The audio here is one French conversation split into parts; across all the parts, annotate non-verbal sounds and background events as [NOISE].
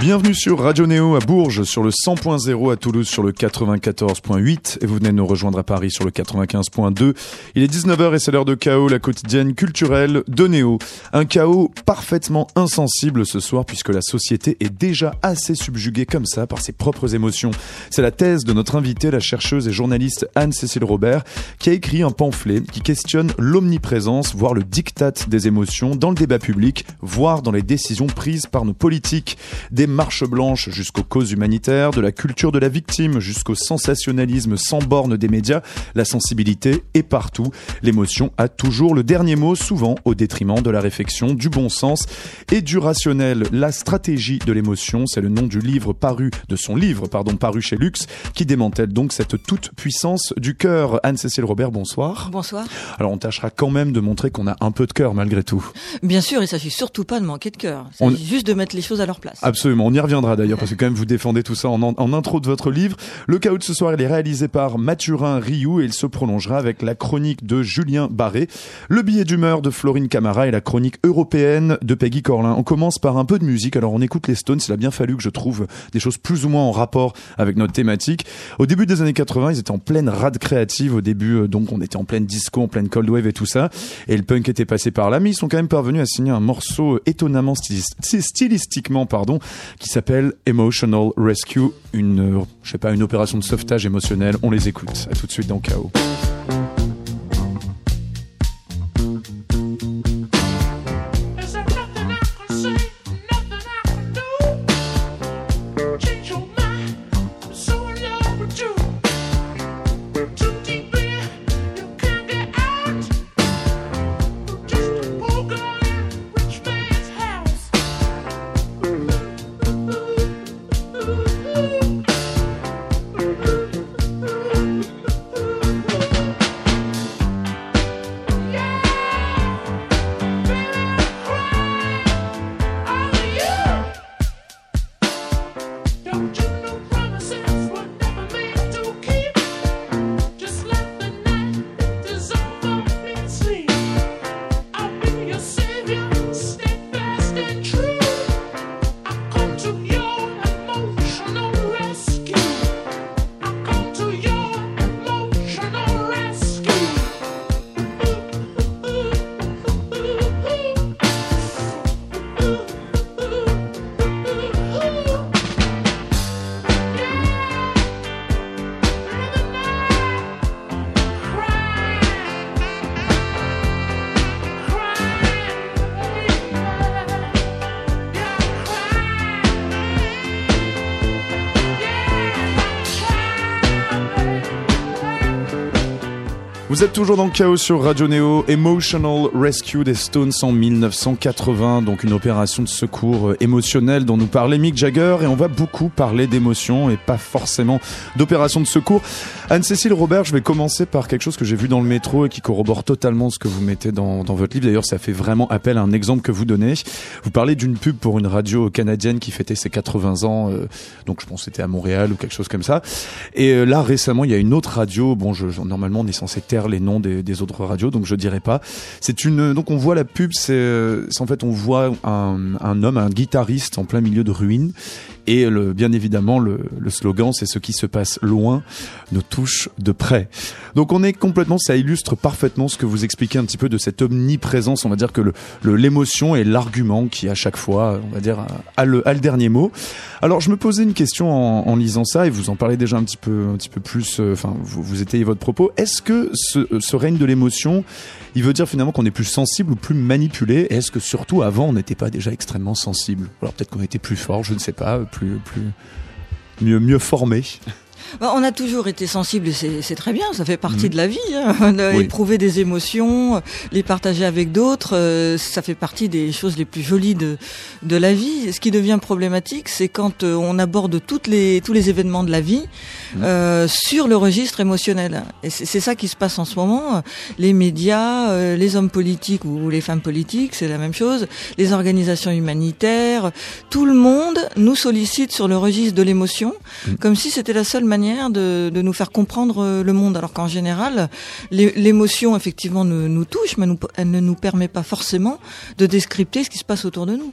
Bienvenue sur Radio Néo à Bourges sur le 100.0 à Toulouse sur le 94.8 et vous venez de nous rejoindre à Paris sur le 95.2. Il est 19h et c'est l'heure de chaos, la quotidienne culturelle de Néo. Un chaos parfaitement insensible ce soir puisque la société est déjà assez subjuguée comme ça par ses propres émotions. C'est la thèse de notre invitée, la chercheuse et journaliste Anne-Cécile Robert, qui a écrit un pamphlet qui questionne l'omniprésence, voire le diktat des émotions dans le débat public, voire dans les décisions prises par nos politiques. Marche blanche jusqu'aux causes humanitaires, de la culture de la victime jusqu'au sensationnalisme sans borne des médias, la sensibilité est partout. L'émotion a toujours le dernier mot, souvent au détriment de la réflexion, du bon sens et du rationnel. La stratégie de l'émotion, c'est le nom du livre paru, de son livre, pardon, paru chez Lux, qui démantèle donc cette toute puissance du cœur. Anne-Cécile Robert, bonsoir. Bonsoir. Alors on tâchera quand même de montrer qu'on a un peu de cœur malgré tout. Bien sûr, il s'agit surtout pas de manquer de cœur. Il s'agit juste de mettre les choses à leur place. Absolument. On y reviendra d'ailleurs parce que quand même vous défendez tout ça en, en, intro de votre livre. Le chaos de ce soir, il est réalisé par Mathurin Rioux et il se prolongera avec la chronique de Julien Barré, le billet d'humeur de Florine Camara et la chronique européenne de Peggy Corlin. On commence par un peu de musique. Alors on écoute les Stones. Il a bien fallu que je trouve des choses plus ou moins en rapport avec notre thématique. Au début des années 80, ils étaient en pleine rade créative. Au début, euh, donc on était en pleine disco, en pleine cold wave et tout ça. Et le punk était passé par là, mais ils sont quand même parvenus à signer un morceau étonnamment stylistiquement, pardon, qui s'appelle Emotional Rescue, une, euh, je sais pas, une opération de sauvetage émotionnel. On les écoute. Tout de suite dans Chaos. Vous êtes toujours dans le chaos sur Radio Neo, Emotional Rescue des Stones en 1980, donc une opération de secours émotionnel dont nous parlait Mick Jagger. Et on va beaucoup parler d'émotions et pas forcément d'opération de secours. Anne-Cécile Robert, je vais commencer par quelque chose que j'ai vu dans le métro et qui corrobore totalement ce que vous mettez dans, votre livre. D'ailleurs, ça fait vraiment appel à un exemple que vous donnez. Vous parlez d'une pub pour une radio canadienne qui fêtait ses 80 ans, euh, donc je pense que c'était à Montréal ou quelque chose comme ça. Et euh, là, récemment, il y a une autre radio, bon, je, normalement on est censé taire les noms des, autres radios, donc je dirais pas. C'est une, donc on voit la pub, c'est en fait on voit un homme, un guitariste en plein milieu de ruines et le, bien évidemment, le, le slogan, c'est ce qui se passe loin nous touche de près. Donc on est complètement, ça illustre parfaitement ce que vous expliquez un petit peu de cette omniprésence. On va dire que le, l'émotion est l'argument qui à chaque fois, on va dire, a le, a le dernier mot. Alors je me posais une question en, en, lisant ça et vous en parlez déjà un petit peu, un petit peu plus. Euh, enfin, vous, vous étayez votre propos. Est-ce que ce, ce règne de l'émotion, il veut dire finalement qu'on est plus sensible ou plus manipulé? Est-ce que surtout avant on n'était pas déjà extrêmement sensible? Alors peut-être qu'on était plus fort, je ne sais pas, plus mieux, mieux formé. On a toujours été sensible c'est très bien, ça fait partie mmh. de la vie. Hein. Oui. Éprouver des émotions, les partager avec d'autres, euh, ça fait partie des choses les plus jolies de, de la vie. Ce qui devient problématique, c'est quand euh, on aborde toutes les, tous les événements de la vie mmh. euh, sur le registre émotionnel. Et c'est ça qui se passe en ce moment. Les médias, les hommes politiques ou les femmes politiques, c'est la même chose. Les organisations humanitaires, tout le monde nous sollicite sur le registre de l'émotion, mmh. comme si c'était la seule manière de, nous faire comprendre le monde, alors qu'en général, l'émotion effectivement nous, touche, mais elle ne nous permet pas forcément de décrypter ce qui se passe autour de nous.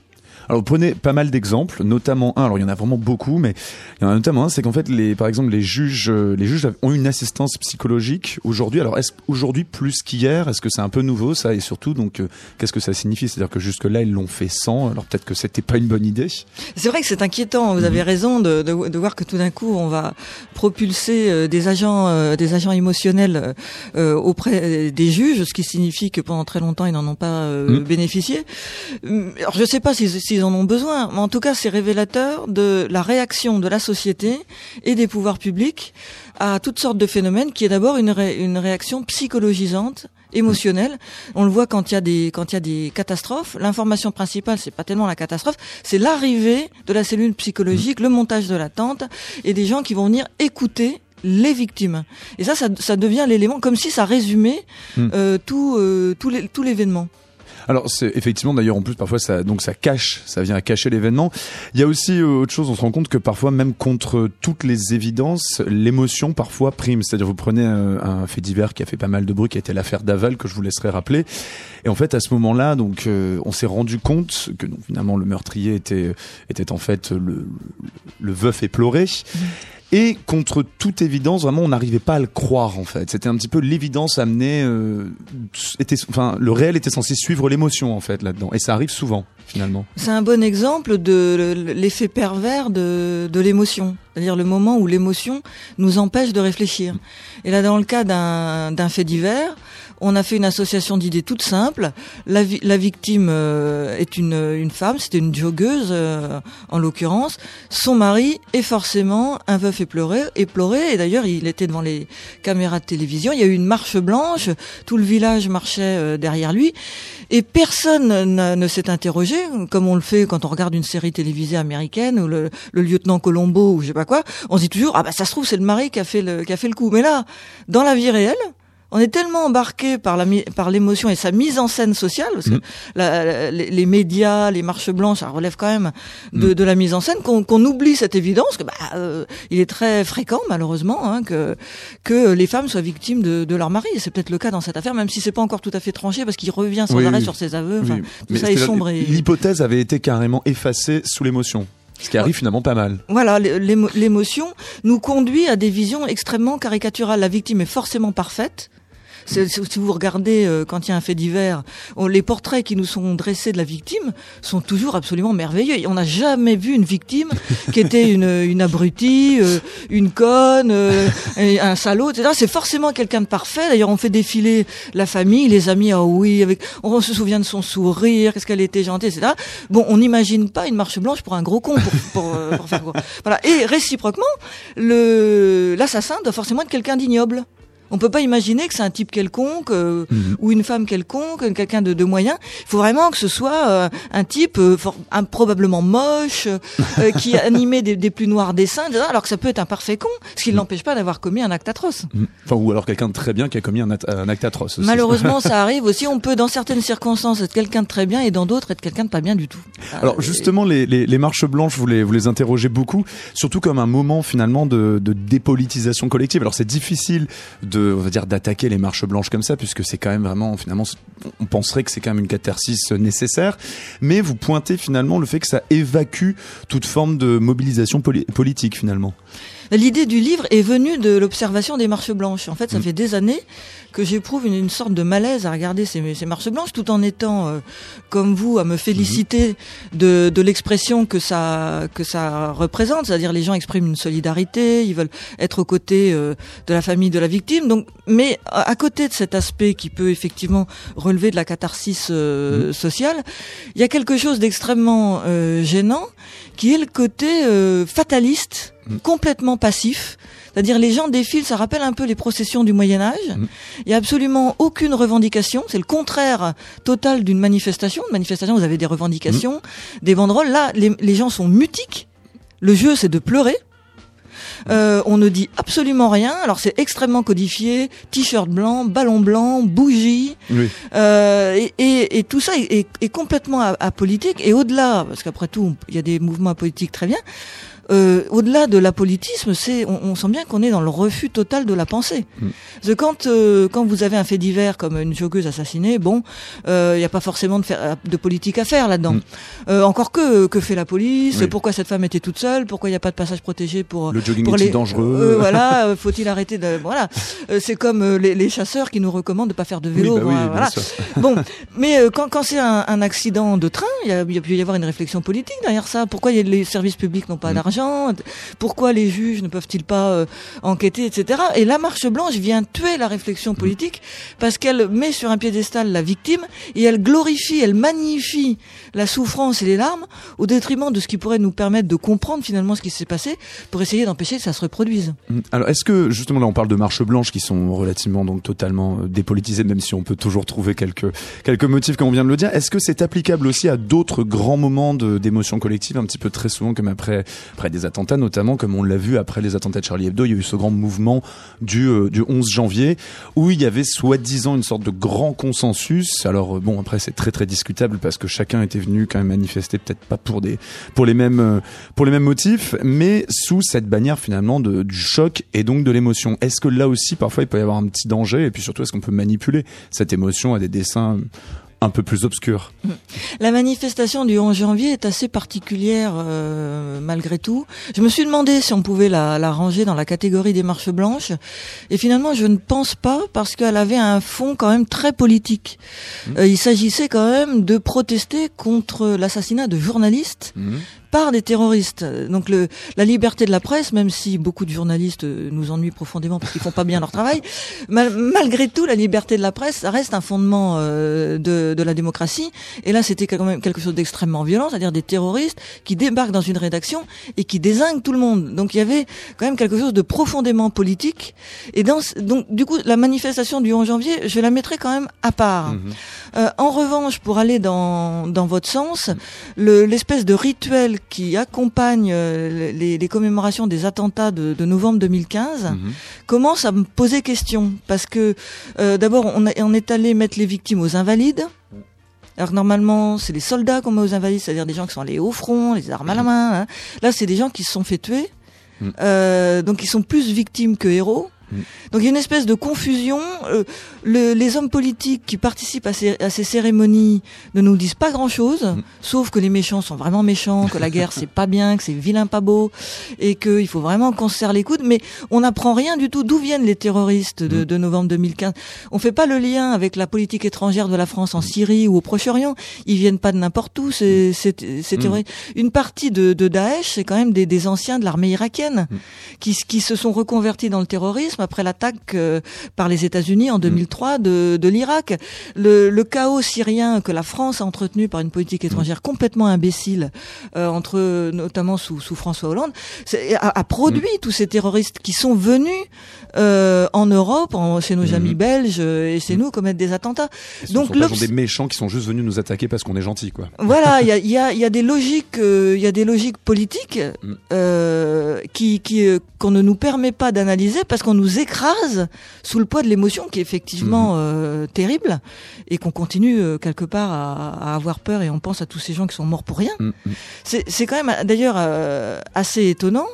Alors vous prenez pas mal d'exemples, notamment un. Alors il y en a vraiment beaucoup, mais il y en a notamment un, c'est qu'en fait, les, par exemple, les juges, euh, les juges ont une assistance psychologique aujourd'hui. Alors est-ce aujourd'hui plus qu'hier Est-ce que c'est un peu nouveau ça Et surtout, donc, euh, qu'est-ce que ça signifie? C'est-à-dire que jusque là, ils l'ont fait sans. Alors peut-être que c'était pas une bonne idée. C'est vrai que c'est inquiétant. Vous avez mhm. raison de, de, de, voir que tout d'un coup, on va propulser euh, des agents, des agents émotionnels auprès des juges, ce qui signifie que pendant très longtemps, ils n'en ont pas mhm. bénéficié. Alors je sais pas si, si en ont besoin. Mais en tout cas, c'est révélateur de la réaction de la société et des pouvoirs publics à toutes sortes de phénomènes, qui est d'abord une, une réaction psychologisante émotionnelle. On le voit quand il y a des quand il y a des catastrophes. L'information principale, c'est pas tellement la catastrophe, c'est l'arrivée de la cellule psychologique, le montage de l'attente et des gens qui vont venir écouter les victimes. Et ça, ça, ça devient l'élément comme si ça résumait hmm. euh, tout euh, tout l'événement. Alors c'est effectivement d'ailleurs en plus parfois ça donc ça cache, ça vient à cacher l'événement. Il y a aussi euh, autre chose, on se rend compte que parfois même contre toutes les évidences, l'émotion parfois prime. C'est-à-dire vous prenez un, un, fait divers qui a fait pas mal de bruit, qui a été l'affaire Daval que je vous laisserai rappeler. Et en fait à ce moment-là donc euh, on s'est rendu compte que donc, finalement le meurtrier était était en fait le, le veuf éploré. Et contre toute évidence, vraiment, on n'arrivait pas à le croire en fait. C'était un petit peu l'évidence amenée. Euh, était, enfin, le réel était censé suivre l'émotion en fait là-dedans, et ça arrive souvent finalement. C'est un bon exemple de l'effet pervers de, de l'émotion, c'est-à-dire le moment où l'émotion nous empêche de réfléchir. Et là, dans le cas d'un fait divers, on a fait une association d'idées toute simple. La, victime euh, est une, femme, c'était une joggeuse euh, en l'occurrence. Son mari est forcément un veuf éploré, éploré. Et d'ailleurs, il était devant les caméras de télévision. Il y a eu une marche blanche. Tout le village marchait euh, derrière lui. Et personne ne s'est interrogé, comme on le fait quand on regarde une série télévisée américaine ou le, le, lieutenant Colombo ou je sais pas quoi. On se dit toujours ah bah ça se trouve c'est le mari qui a fait le qui a fait le coup. Mais là, dans la vie réelle, on est tellement embarqué par la par l'émotion et sa mise en scène sociale parce que mm. la, les, médias, les marches blanches, ça relève quand même de, mm. de la mise en scène qu'on oublie cette évidence que bah, euh, il est très fréquent malheureusement hein, que que les femmes soient victimes de, de leur mari. C'est peut-être le cas dans cette affaire, même si c'est pas encore tout à fait tranché parce qu'il revient sans arrêt sur ses aveux. Enfin, tout ça est sombre. L'hypothèse avait été carrément effacée sous l'émotion. Ce qui arrive finalement pas mal. Voilà, l'émotion nous conduit à des visions extrêmement caricaturales. La victime est forcément parfaite, si vous regardez euh, quand il y a un fait divers, les portraits qui nous sont dressés de la victime sont toujours absolument merveilleux. On n'a jamais vu une victime [LAUGHS] qui était une, une abrutie, euh, une conne, euh, un salaud, etc. C'est forcément quelqu'un de parfait. D'ailleurs, on fait défiler la famille, les amis. Ah oui, avec, on se souvient de son sourire, qu'est-ce qu'elle était gentille, etc. Bon, on n'imagine pas une marche blanche pour un gros con, pour, pour, pour faire quoi. Voilà. Et réciproquement, le l'assassin doit forcément être quelqu'un d'ignoble. On peut pas imaginer que c'est un type quelconque euh, mhm. ou une femme quelconque, quelqu'un de, de, moyen. Il faut vraiment que ce soit euh, un type euh, probablement moche, [LAUGHS] qui animait des, des, plus noirs dessins, alors que ça peut être un parfait con, ce qui ne mhm. l'empêche pas d'avoir commis un acte atroce. Mhm. Enfin, ou alors quelqu'un de très bien qui a commis un, acte atroce. Malheureusement, [LAUGHS] ça arrive aussi. On peut, dans certaines circonstances, être quelqu'un de très bien et dans d'autres être quelqu'un de pas bien du tout. Alors justement, les, les, les, marches blanches, vous les, vous les interrogez beaucoup, surtout comme un moment finalement de, de dépolitisation collective. Alors c'est difficile de on va dire, d'attaquer les marches blanches comme ça, puisque c'est quand même vraiment, finalement, on penserait que c'est quand même une catharsis nécessaire. Mais vous pointez finalement le fait que ça évacue toute forme de mobilisation politique finalement. L'idée du livre est venue de l'observation des marches blanches. En fait, ça mm. fait des années que j'éprouve une, sorte de malaise à regarder ces, ces marches blanches, tout en étant, euh, comme vous, à me féliciter mm-hmm. de, de l'expression que ça que ça représente. C'est-à-dire, les gens expriment une solidarité, ils veulent être aux côtés euh, de la famille de la victime. Donc, mais à, côté de cet aspect qui peut effectivement relever de la catharsis euh, mm. sociale, il y a quelque chose d'extrêmement gênant, qui est le côté fataliste Mm. complètement passif. C'est-à-dire les gens défilent, ça rappelle un peu les processions du Moyen Âge. Mm. Il y a absolument aucune revendication. C'est le contraire total d'une manifestation. Une manifestation, vous avez des revendications, mm. des banderoles. Là, les, gens sont mutiques. Le jeu, c'est de pleurer. Euh, on ne dit absolument rien. Alors c'est extrêmement codifié. T-shirt blanc, ballon blanc, bougie. Euh, et, tout ça est, complètement apolitique. Et au-delà, parce qu'après tout, il y a des mouvements apolitiques très bien euh, au-delà de l'apolitisme, c'est on, on, sent bien qu'on est dans le refus total de la pensée. Mm. Parce que quand euh, quand vous avez un fait divers comme une joggeuse assassinée, bon, il euh, n'y a pas forcément de, faire, de politique à faire là-dedans. Mm. Euh, encore que que fait la police? Pourquoi cette femme était toute seule? Pourquoi il n'y a pas de passage protégé pour le jogging pour les dangereux? Voilà, faut-il arrêter de voilà C'est comme les, les, chasseurs qui nous recommandent de pas faire de vélo. Bah voilà. [LAUGHS] bon, mais quand quand c'est un, un, accident de train, il y a, y a pu y avoir une réflexion politique derrière ça. Pourquoi y a, les services publics n'ont pas mm. d'argent? Pourquoi les juges ne peuvent-ils pas euh, enquêter, etc. Et la marche blanche vient tuer la réflexion mm. politique parce qu'elle met sur un piédestal la victime et elle glorifie, elle magnifie la souffrance et les larmes au détriment de ce qui pourrait nous permettre de comprendre finalement ce qui s'est passé pour essayer d'empêcher que ça se reproduise. Mm. Alors est-ce que justement là on parle de marches blanches qui sont relativement donc totalement euh, dépolitisées même si on peut toujours trouver quelques quelques motifs comme on vient de le dire, est-ce que c'est applicable aussi à d'autres grands moments d'émotion collective un petit peu très souvent comme après après des attentats notamment comme on l'a vu après les attentats de Charlie Hebdo, il y a eu ce grand mouvement du euh, du 11 janvier où il y avait soi-disant une sorte de grand consensus. Alors bon après c'est très très discutable parce que chacun était venu quand même manifester peut-être pas pour des pour les mêmes euh, pour les mêmes motifs, mais sous cette bannière finalement de, du choc et donc de l'émotion. Est-ce que là aussi parfois il peut y avoir un petit danger? Et puis surtout est-ce qu'on peut manipuler cette émotion à des dessins un peu plus obscur. La manifestation du 11 janvier est assez particulière euh, malgré tout. Je me suis demandé si on pouvait la, la, ranger dans la catégorie des marches blanches, et finalement je ne pense pas parce qu'elle avait un fond quand même très politique. Mmh. Euh, il s'agissait quand même de protester contre l'assassinat de journalistes. Mmh par des terroristes. Donc le, la liberté de la presse, même si beaucoup de journalistes nous ennuient profondément parce qu'ils font pas bien leur travail, [LAUGHS] malgré tout, la liberté de la presse, ça reste un fondement euh, de, de, la démocratie. Et là, c'était quand même quelque chose d'extrêmement violent, c'est-à-dire des terroristes qui débarquent dans une rédaction et qui désinguent tout le monde. Donc il y avait quand même quelque chose de profondément politique. Et dans, donc du coup, la manifestation du 11 janvier, je la mettrai quand même à part. Mmh euh, en revanche, pour aller dans, dans votre sens, l'espèce de rituel qui accompagne euh, les, les, commémorations des attentats de, de novembre 2015 mhm. commence à me poser question parce que euh, d'abord on, on, est allé mettre les victimes aux invalides. Alors normalement, c'est les soldats qu'on met aux invalides, c'est-à-dire des gens qui sont allés au front, les armes à la mhm. main. Hein. Là, c'est des gens qui se sont fait tuer, mhm. euh, donc ils sont plus victimes que héros. Mm. Donc il y a une espèce de confusion. Euh, le, les hommes politiques qui participent à ces, à ces, cérémonies ne nous disent pas grand-chose, mm. sauf que les méchants sont vraiment méchants, que la guerre [LAUGHS] c'est pas bien, que c'est vilain pas beau, et qu'il faut vraiment qu'on se serre les coudes. Mais on n'apprend rien du tout. D'où viennent les terroristes de, mm. de, novembre 2015 On fait pas le lien avec la politique étrangère de la France en Syrie ou au Proche-Orient. Ils viennent pas de n'importe où. C'est terroristes. Une partie de, de Daesh, c'est quand même des, des anciens de l'armée irakienne qui, qui se sont reconvertis dans le terrorisme après l'attaque euh, par les États-Unis en 2003 de, de l'Irak. Le, le, chaos syrien que la France a entretenu par une politique étrangère complètement imbécile, euh, entre notamment sous, sous François Hollande, a, a, produit mm. tous ces terroristes qui sont venus euh, en Europe, en, chez nos mm. amis belges et chez mm. nous commettre des attentats. Donc ce sont des méchants qui sont juste venus nous attaquer parce qu'on est gentil, quoi. Voilà, il y a, [LAUGHS] y, a, y a, des logiques, il y a des logiques politiques qui, qui qu'on ne nous permet pas d'analyser parce qu'on nous nous écrase sous le poids de l'émotion qui est effectivement mhm. euh, terrible et qu'on continue euh, quelque part à, à, avoir peur et on pense à tous ces gens qui sont morts pour rien. Mhm. C'est quand même d'ailleurs euh, assez étonnant.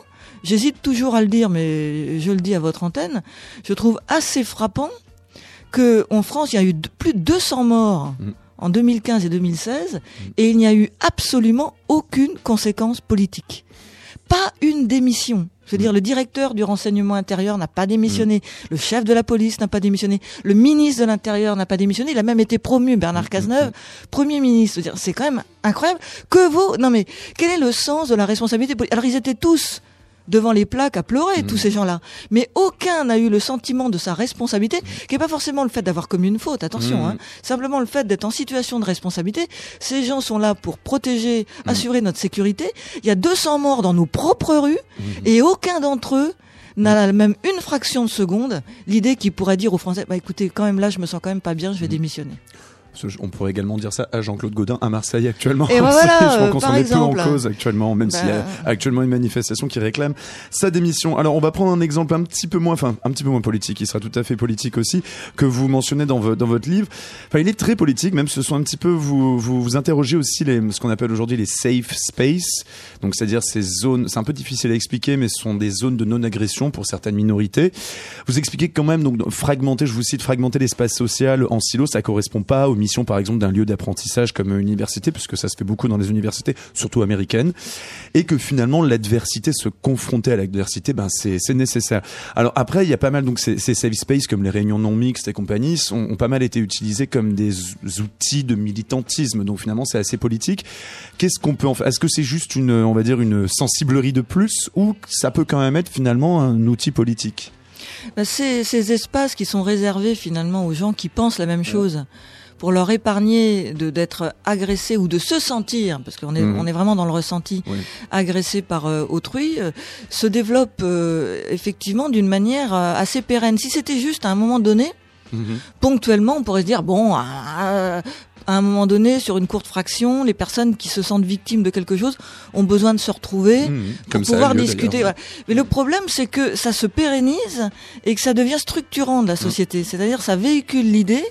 J'hésite toujours à le dire, mais je le dis à votre antenne. Je trouve assez frappant que en France, il y a eu plus de 200 morts. Mhm. en 2015 et 2016, et il n'y a eu absolument aucune conséquence politique. Pas une démission. Je veux dire, le directeur du renseignement intérieur n'a pas démissionné, mm. le chef de la police n'a pas démissionné, le ministre de l'Intérieur n'a pas démissionné, il a même été promu, Bernard mm, mm, Cazeneuve, premier ministre. C'est quand même incroyable. Que vaut Non mais, quel est le sens de la responsabilité Alors ils étaient tous devant les plaques à pleurer, tous mmh. ces gens-là. Mais aucun n'a eu le sentiment de sa responsabilité, qui n'est pas forcément le fait d'avoir commis une faute, attention, mmh. hein. simplement le fait d'être en situation de responsabilité. Ces gens sont là pour protéger, mmh. assurer notre sécurité. Il y a 200 morts dans nos propres rues, et aucun d'entre eux n'a même une fraction de seconde l'idée qu'il pourrait dire aux Français, bah écoutez, quand même là, je me sens quand même pas bien, je vais démissionner. On pourrait également dire ça à Jean-Claude Godin à Marseille actuellement. Et [LAUGHS] voilà, je crois qu'on s'en met plus en cause actuellement, même s'il y a bah. actuellement une manifestation qui réclame sa démission. Alors on va prendre un exemple un petit peu moins, enfin un petit peu moins politique, il sera tout à fait politique aussi, que vous mentionnez dans, dans votre livre. Enfin, il est très politique, même ce sont un petit peu vous vous, vous interrogez aussi les, ce qu'on appelle aujourd'hui les safe space, donc c'est-à-dire ces zones. C'est un peu difficile à expliquer, mais ce sont des zones de non-agression pour certaines minorités. Vous expliquez quand même donc fragmenter, je vous cite, fragmenter l'espace social en silo, ça correspond pas aux missions par exemple d'un lieu d'apprentissage comme université, puisque ça se fait beaucoup dans les universités, surtout américaines, et que finalement l'adversité, se confronter à l'adversité, ben c'est nécessaire. Alors après, il y a pas mal donc ces, ces safe space comme les réunions non mixtes et compagnie ont, ont pas mal été utilisés comme des outils de militantisme. Donc finalement, c'est assez politique. Qu'est-ce qu'on peut en faire Est-ce que c'est juste une, on va dire, une sensiblerie de plus, ou ça peut quand même être finalement un outil politique? Ces, ces, espaces qui sont réservés finalement aux gens qui pensent la même chose pour leur épargner de d'être agressés ou de se sentir, parce qu'on est, mmh. on est vraiment dans le ressenti, agressé par euh, autrui, euh, se développe euh, effectivement d'une manière assez pérenne. Si c'était juste à un moment donné, mmh. ponctuellement, on pourrait se dire bon, à un moment donné, sur une courte fraction, les personnes qui se sentent victimes de quelque chose ont besoin de se retrouver mmh, pour pouvoir discuter. Mais le problème, c'est que ça se pérennise et que ça devient structurant de la mmh. société. C'est-à-dire, ça véhicule l'idée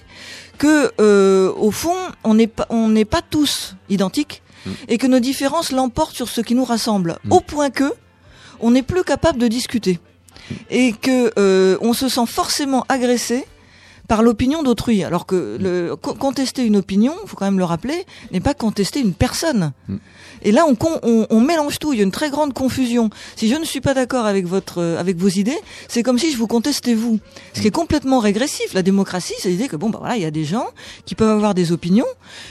que, euh, au fond, on n'est pas, on n'est pas tous identiques mmh. et que nos différences l'emportent sur ce qui nous rassemble, au point que on n'est plus capable de discuter et que euh, on se sent forcément agressé par l'opinion d'autrui. Alors que le, contester une opinion, il faut quand même le rappeler, n'est pas contester une personne. Mm. Et là, on, on, on, mélange tout. Il y a une très grande confusion. Si je ne suis pas d'accord avec votre, euh, avec vos idées, c'est comme si je vous contestais vous. Ce qui est complètement régressif. La démocratie, c'est l'idée que bon, bah voilà, il y a des gens qui peuvent avoir des opinions.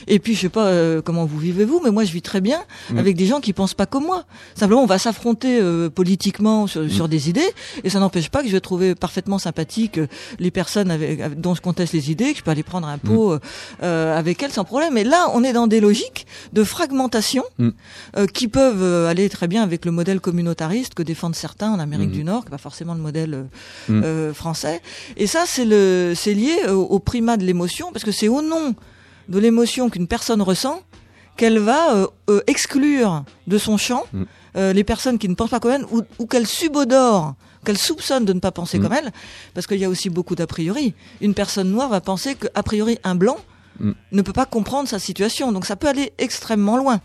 Et puis, je sais pas euh, comment vous vivez vous, mais moi, je vis très bien mm. avec des gens qui pensent pas comme moi. Simplement, on va s'affronter euh, politiquement sur, sur, mm. des idées, et ça n'empêche pas que je vais trouver parfaitement sympathique les personnes avec, dont je conteste les idées, que je peux aller prendre un pot avec elles sans problème. Mais là, on est dans des logiques de fragmentation. Euh, qui peuvent euh, aller très bien avec le modèle communautariste que défendent certains en Amérique mhm. du Nord, qui n'est pas forcément le modèle euh, français. Et ça, c'est le, c'est lié au, primat de l'émotion, parce que c'est au nom de l'émotion qu'une personne ressent qu'elle va exclure de son champ les personnes qui ne pensent pas comme elle ou, ou qu'elle subodore qu'elle soupçonne de ne pas penser comme elle, parce qu'il y a aussi beaucoup d'a priori. Une personne noire va penser qu'a priori un blanc ne peut pas comprendre sa situation, donc ça peut aller extrêmement loin.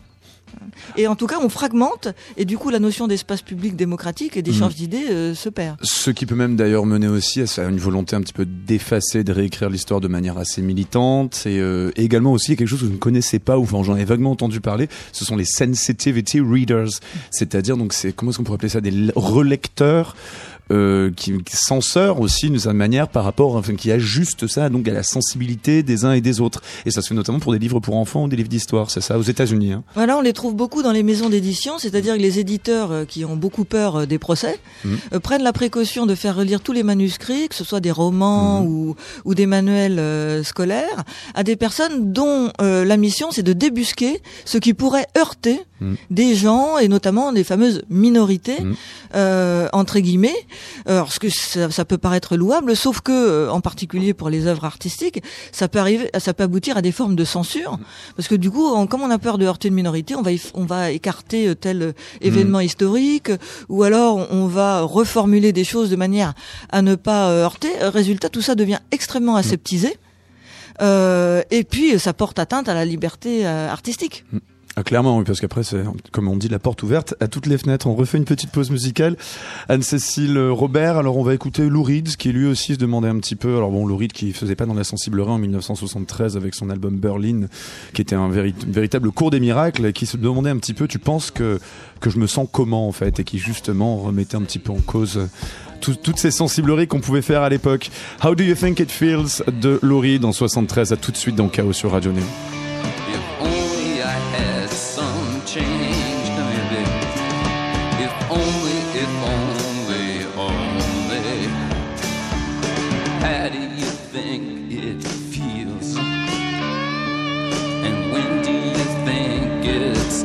Et en tout cas, on fragmente, et du coup, la notion d'espace public démocratique et d'échange mmh. d'idées euh, se perd. Ce qui peut même d'ailleurs mener aussi à une volonté un petit peu d'effacer, de réécrire l'histoire de manière assez militante, et, euh, également aussi quelque chose que je ne connaissais pas, ou enfin, j'en ai vaguement entendu parler, ce sont les sensitivity readers, c'est-à-dire, donc, c'est, comment est-ce qu'on pourrait appeler ça, des relecteurs euh, qui, censeur aussi d'une certaine manière par rapport, enfin, qui ajuste ça donc à la sensibilité des uns et des autres. Et ça se fait notamment pour des livres pour enfants ou des livres d'histoire, c'est ça, aux États-Unis. Hein. Voilà, on les trouve beaucoup dans les maisons d'édition, c'est-à-dire que les éditeurs euh, qui ont beaucoup peur euh, des procès mmh. euh, prennent la précaution de faire relire tous les manuscrits, que ce soit des romans mmh. ou, ou des manuels scolaires, à des personnes dont la mission c'est de débusquer ce qui pourrait heurter mmh. des gens et notamment des fameuses minorités entre guillemets alors, ce que ça, peut paraître louable, sauf que, euh, en particulier pour les œuvres artistiques, ça peut arriver, ça peut aboutir à des formes de censure, parce que du coup, comme on a peur de heurter une minorité, on va, on va écarter euh, tel euh, événement mmh. historique, ou alors on va reformuler des choses de manière à ne pas heurter. Résultat, tout ça devient extrêmement mmh. aseptisé. Euh, et puis, ça porte atteinte à la liberté artistique. Mmh. Ah, clairement, oui, parce qu'après, c'est, comme on dit, la porte ouverte à toutes les fenêtres. On refait une petite pause musicale. Anne-Cécile Robert, alors on va écouter Lou Reed, qui lui aussi se demandait un petit peu, alors bon, Lou Reed qui faisait pas dans la sensiblerie en 1973 avec son album Berlin, qui était un véritable cours des miracles, et qui se demandait un petit peu, tu penses que, que je me sens comment en fait, et qui justement remettait un petit peu en cause toutes ces sensibleries qu'on pouvait faire à l'époque. How do you think it feels de Lou Reed en 73 à tout de suite dans Chaos sur Radio Néo.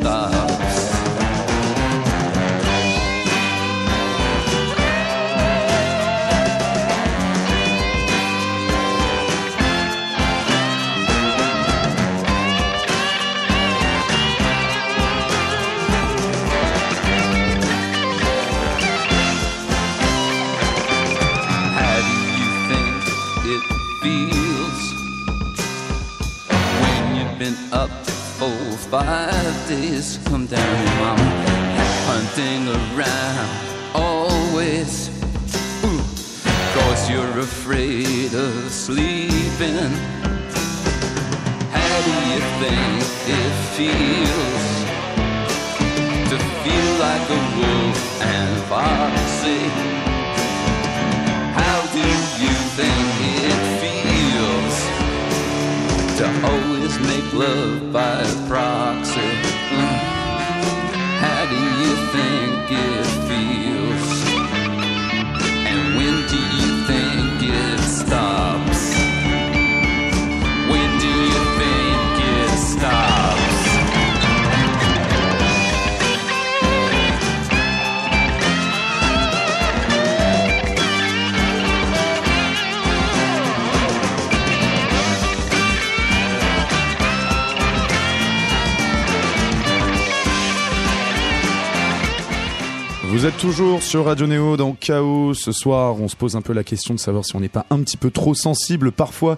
star. Come down, mama. Hunting around always. Cause you're afraid of sleeping. How do you think it feels to feel like a wolf and foxy? How do you think it feels to always make love by proxy? Vous êtes toujours sur Radio Néo dans Chaos. Ce soir, on se pose un peu la question de savoir si on n'est pas un petit peu trop sensible, parfois,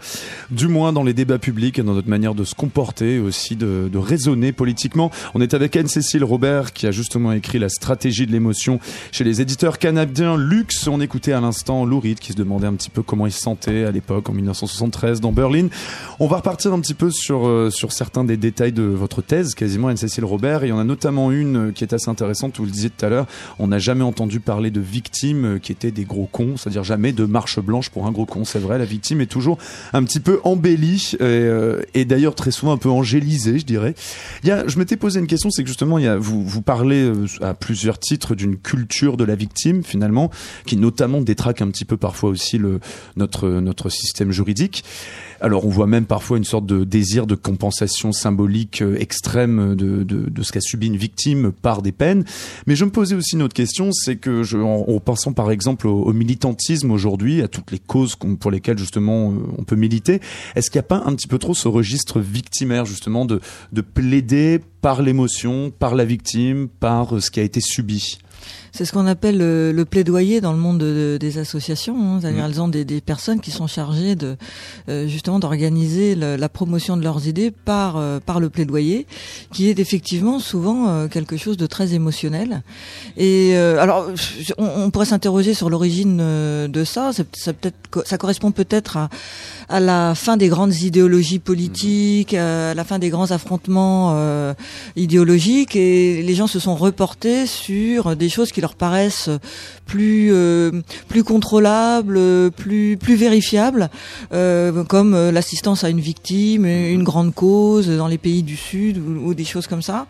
du moins dans les débats publics et dans notre manière de se comporter, aussi de, raisonner politiquement. On est avec Anne-Cécile Robert qui a justement écrit La stratégie de l'émotion chez les éditeurs canadiens Lux. On écoutait à l'instant Lou Reed qui se demandait un petit peu comment il se sentait à l'époque, en 1973, dans Berlin. On va repartir un petit peu sur, euh, sur certains des détails de votre thèse, quasiment Anne-Cécile Robert. Et il y en a notamment une euh, qui est assez intéressante, vous le disiez tout à l'heure. On jamais entendu parler de victimes euh, qui étaient des gros cons, c'est-à-dire jamais de marche blanche pour un gros con. C'est vrai, la victime est toujours un petit peu embellie et, euh, d'ailleurs très souvent un peu angélisée, je dirais. Je m'étais posé une question, c'est que justement, vous, parlez euh, à plusieurs titres d'une culture de la victime finalement, qui notamment détraque un petit peu parfois aussi notre système juridique. Alors on voit même parfois une sorte de désir de compensation symbolique euh, extrême de, de, ce qu'a subi une victime par des peines. Mais je me posais aussi une autre question, c'est que en, en pensant par exemple au, au militantisme aujourd'hui, à toutes les causes pour lesquelles justement euh, on peut militer, est-ce qu'il n'y a pas un petit peu trop ce registre victimaire justement de, de plaider par l'émotion, par la victime, par euh, ce qui a été subi? C'est ce qu'on appelle le, le plaidoyer dans le monde de- des associations. hein. C'est-à-dire Mhm. elles ont des, des personnes qui sont chargées de euh, justement d'organiser la promotion de leurs idées par euh, par le plaidoyer, qui est effectivement souvent euh, quelque chose de très émotionnel. Et alors, on, on pourrait s'interroger sur l'origine de ça. Ça, peut-être, ça correspond peut-être à, à la fin des grandes idéologies politiques, à la fin des grands affrontements idéologiques, et les gens se sont reportés sur des choses qui leur paraissent plus euh, plus contrôlables, plus plus vérifiables, euh, comme euh, l'assistance à une victime, une grande cause dans les pays du Sud ou, ou des choses comme ça.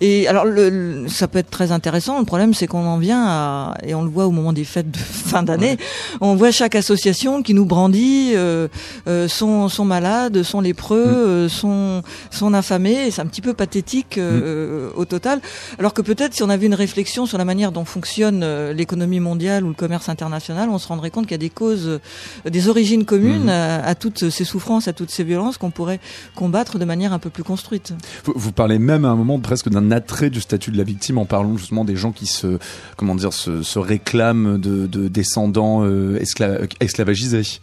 Et alors, le, le- ça peut être très intéressant. Le problème, c'est qu'on en vient à, et on le voit au moment des fêtes de [LAUGHS] fin d'année, on voit chaque association qui nous brandit euh, euh, son, son malade, son lépreux, euh, son, son affamé. Et C'est un petit peu pathétique euh, au total. Alors que peut-être si on avait une réflexion sur la manière dont fonctionne euh, l'économie mondiale ou le commerce international, on se rendrait compte qu'il y a des causes, euh, des origines communes Mhm. à, à toutes ces souffrances, à toutes ces violences qu'on pourrait combattre de manière un peu plus construite. Vous, vous parlez même à un moment presque d'un attrait du statut de la victime en parlant justement des gens qui se, comment dire, se, se réclament de, de descendants euh, escla- esclavagisés.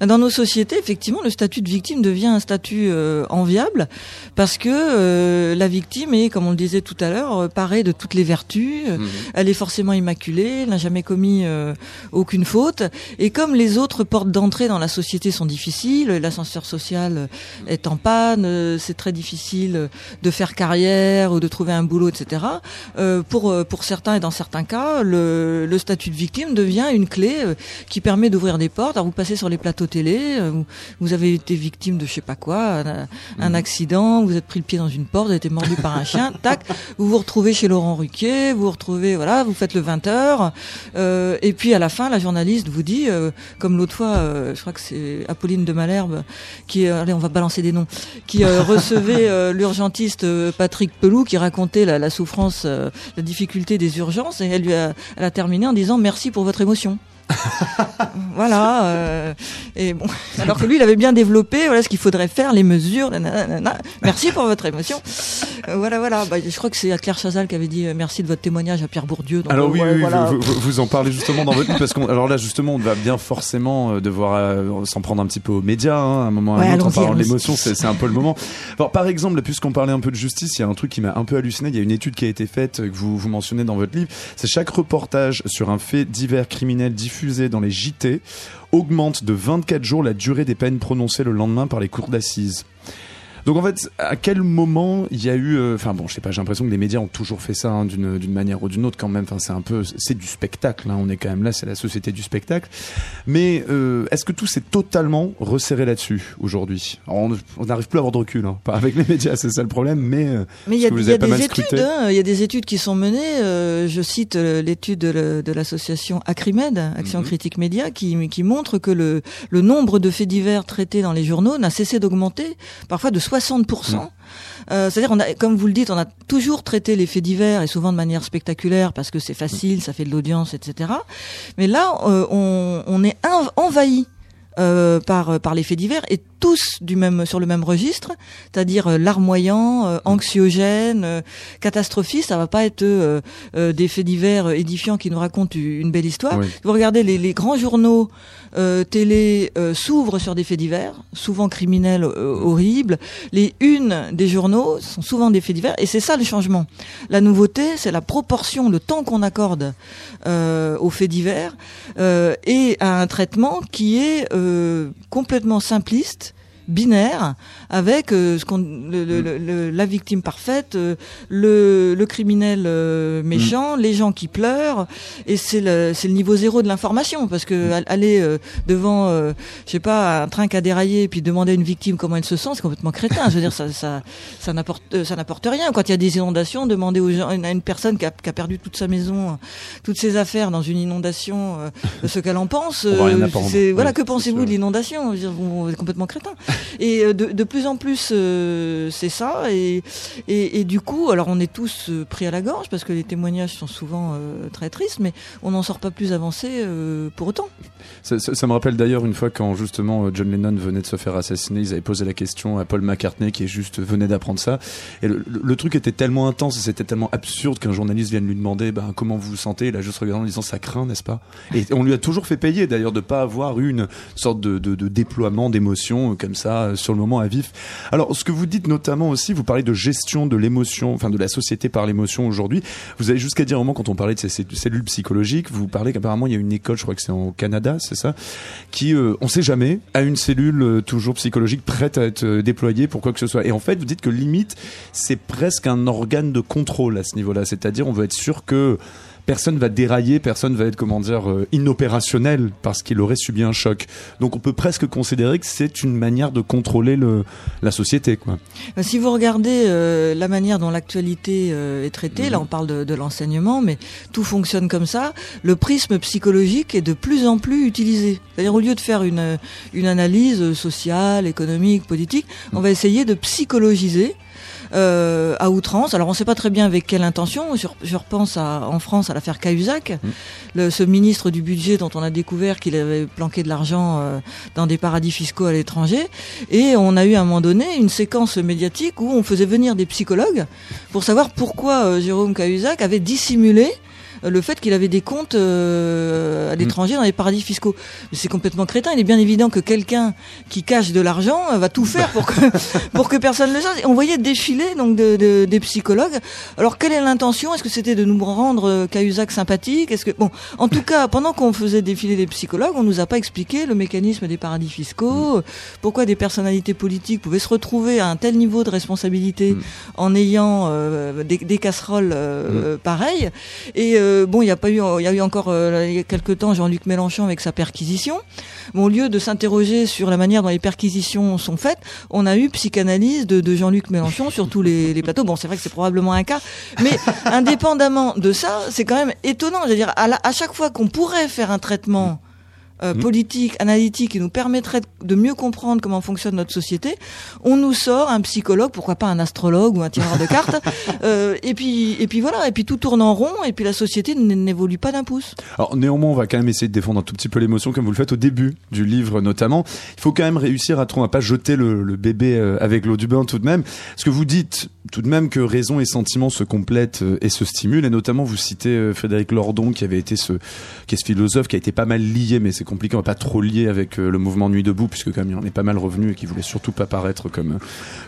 Dans nos sociétés, effectivement, le statut de victime devient un statut euh, enviable parce que euh, la victime est, comme on le disait tout à l'heure, euh, parée de toutes les vertus. Euh, Elle est forcément immaculée, elle n'a jamais commis euh, aucune faute. Et comme les autres portes d'entrée dans la société sont difficiles, l'ascenseur social est en panne, euh, c'est très difficile de faire carrière ou de trouver un boulot, etc. Euh, pour pour certains et dans certains cas, le, le statut de victime devient une clé euh, qui permet d'ouvrir des portes. Alors vous passez sur les plateaux télé, euh, vous, avez été victime de je sais pas quoi, un, un accident, vous êtes pris le pied dans une porte, vous avez été mordu par un chien, tac, vous vous retrouvez chez Laurent Ruquier, vous vous retrouvez, voilà, vous faites le 20 heures, euh, et puis à la fin, la journaliste vous dit, euh, comme l'autre fois, euh, je crois que c'est Apolline de Malherbe, qui, allez, on va balancer des noms, qui [LAUGHS] recevait l'urgentiste Patrick Pelou, qui racontait la, la souffrance, la difficulté des urgences, et elle lui a, elle a terminé en disant merci pour votre émotion. [LAUGHS] voilà. Euh, et bon, [LAUGHS] alors que lui, il avait bien développé. Voilà ce qu'il faudrait faire, les mesures. nanana. [LAUGHS] Merci pour votre émotion. Euh, voilà, voilà. Bah, je crois que c'est Claire Chazal qui avait dit euh, merci de votre témoignage à Pierre Bourdieu. Donc, Alors oui, ouais, oui, voilà. vous, vous- vous en parlez justement dans votre livre parce qu'on alors là justement on va bien forcément devoir s'en prendre un petit peu aux médias hein, à un moment Ouais, à un autre en parlant de l'émotion c'est un peu le moment. Alors par exemple puisqu'on parlait un peu de justice il y a un truc qui m'a un peu halluciné il y a une étude qui a été faite que vous vous mentionnez dans votre livre c'est chaque reportage sur un fait divers criminel diffusé dans les JT augmente de 24 jours la durée des peines prononcées le lendemain par les cours d'assises. Donc en fait, à quel moment il y a eu, euh, enfin bon, je sais pas, j'ai l'impression que les médias ont toujours fait ça hein, d'une d'une manière ou d'une autre quand même. Enfin, c'est un peu, c'est du spectacle. Hein, on est quand même là, c'est la société du spectacle. Mais euh, est-ce que tout s'est totalement resserré là-dessus aujourd'hui? On n'arrive plus à avoir de recul, hein. pas avec les médias, c'est ça le problème. Mais euh, Mais il y a, y des études, hein, il y a des études qui sont menées. euh, je cite euh, l'étude de, l'association Acrimed, Action Mhm. Critique Média, qui, qui montre que le, le nombre de faits divers traités dans les journaux n'a cessé d'augmenter, parfois de 60%. Mhm. Euh, C'est-à-dire, on a, comme vous le dites, on a toujours traité les faits divers et souvent de manière spectaculaire parce que c'est facile, ça fait de l'audience, etc. Mais là, euh, on, on est envahi. Euh, par par les faits divers et tous du même sur le même registre, c'est-à-dire euh, larmoyant, euh, anxiogène, euh, catastrophiste. Ça va pas être euh, euh, des faits divers euh, édifiants qui nous racontent une belle histoire. Oui. Vous regardez les, les grands journaux euh, télé euh, s'ouvrent sur des faits divers, souvent criminels euh, horribles. Les unes des journaux sont souvent des faits divers et c'est ça le changement. La nouveauté, c'est la proportion, le temps qu'on accorde euh, aux faits divers euh, et à un traitement qui est euh, complètement simpliste binaire avec euh, ce qu'on le- le- le- la victime parfaite euh, le, le criminel euh, méchant les gens qui pleurent. Et c'est le c'est le niveau zéro de l'information parce que al- aller euh, devant euh, je sais pas un train qui a déraillé et puis demander à une victime comment elle se sent c'est complètement crétin. Je veux dire ça ça ça n'apporte euh, ça n'apporte rien. Quand il y a des inondations demander aux gens à une personne qui a, qui a perdu toute sa maison toutes ses affaires dans une inondation euh, ce qu'elle en pense c'est voilà que pensez-vous de l'inondation? Je veux dire, vous êtes complètement crétin [LAUGHS] et euh, de, plus en plus euh, c'est ça et, du coup alors on est tous euh, pris à la gorge parce que les témoignages sont souvent très tristes mais on n'en sort pas plus avancé pour autant Ça, me rappelle d'ailleurs une fois quand justement John Lennon venait de se faire assassiner, ils avaient posé la question à Paul McCartney qui est juste venait d'apprendre ça. Et le, truc était tellement intense et c'était tellement absurde qu'un journaliste vienne lui demander ben, comment vous vous sentez? Il a juste regardé en disant ça craint, n'est-ce pas? Et on lui a toujours fait payer d'ailleurs de pas avoir eu une sorte de, de, déploiement d'émotions comme ça euh, sur le moment à vif. Alors ce que vous dites notamment aussi, vous parlez de gestion de l'émotion, enfin de la société par l'émotion aujourd'hui. Vous avez jusqu'à dire au moment quand on parlait de ces ces cellules psychologiques, vous parlez qu'apparemment il y a une école, je crois que c'est au Canada, c'est ça, qui, euh, on sait jamais, a une cellule euh, toujours psychologique prête à être euh, déployée pour quoi que ce soit. Et en fait, vous dites que limite, c'est presque un organe de contrôle à ce niveau-là. C'est-à-dire, on veut être sûr que personne va dérailler, personne va être, comment dire, euh, inopérationnel parce qu'il aurait subi un choc. Donc on peut presque considérer que c'est une manière de contrôler le, la société, quoi. Ben, Si vous regardez euh, la manière dont l'actualité euh, est traitée, Mhm. là on parle de, de l'enseignement, mais tout fonctionne comme ça. Le prisme psychologique est de plus en plus utilisé. C'est-à-dire au lieu de faire une, une analyse sociale, économique, politique, on va essayer de psychologiser. Euh, à outrance. Alors on ne sait pas très bien avec quelle intention. Je, je repense à, en France à l'affaire Cahuzac, le, ce ministre du budget dont on a découvert qu'il avait planqué de l'argent euh, dans des paradis fiscaux à l'étranger. Et on a eu à un moment donné une séquence médiatique où on faisait venir des psychologues pour savoir pourquoi euh, Jérôme Cahuzac avait dissimulé le fait qu'il avait des comptes euh, à l'étranger dans les paradis fiscaux. C'est complètement crétin. Il est bien évident que quelqu'un qui cache de l'argent euh, va tout faire pour que, [LAUGHS] pour que personne ne le sache. Et on voyait défiler donc de, de- des psychologues. Alors quelle est l'intention? Est-ce que c'était de nous rendre euh, Cahuzac sympathique? Est-ce que bon, en tout cas, pendant qu'on faisait défiler les psychologues, on nous a pas expliqué le mécanisme des paradis fiscaux, euh, pourquoi des personnalités politiques pouvaient se retrouver à un tel niveau de responsabilité en ayant euh, des, des casseroles euh, pareilles. Et bon, il y a pas eu, il y a eu encore euh, il y a quelque temps Jean-Luc Mélenchon avec sa perquisition. Bon, au lieu de s'interroger sur la manière dont les perquisitions sont faites, on a eu psychanalyse de, Jean-Luc Mélenchon sur tous les, plateaux. Bon, c'est vrai que c'est probablement un cas, mais indépendamment de ça, c'est quand même étonnant. Je dire, à chaque fois qu'on pourrait faire un traitement euh, politique, analytique, qui nous permettrait de mieux comprendre comment fonctionne notre société, on nous sort un psychologue, pourquoi pas un astrologue ou un tireur de cartes, [LAUGHS] euh, et puis et puis voilà, et puis tout tourne en rond, et puis la société n'évolue pas d'un pouce. Alors néanmoins, on va quand même essayer de défendre un tout petit peu l'émotion, comme vous le faites au début du livre notamment. Il faut quand même réussir à, à pas jeter le, le bébé euh, avec l'eau du bain tout de même. Ce que vous dites tout de même que raison et sentiment se complètent et se stimulent, et notamment vous citez Frédéric Lordon, qui avait été ce, qui est ce philosophe qui a été pas mal lié, mais c'est compliqué, on va pas trop lié avec le mouvement Nuit debout, puisque quand même il en est pas mal revenu et qui voulait surtout pas paraître comme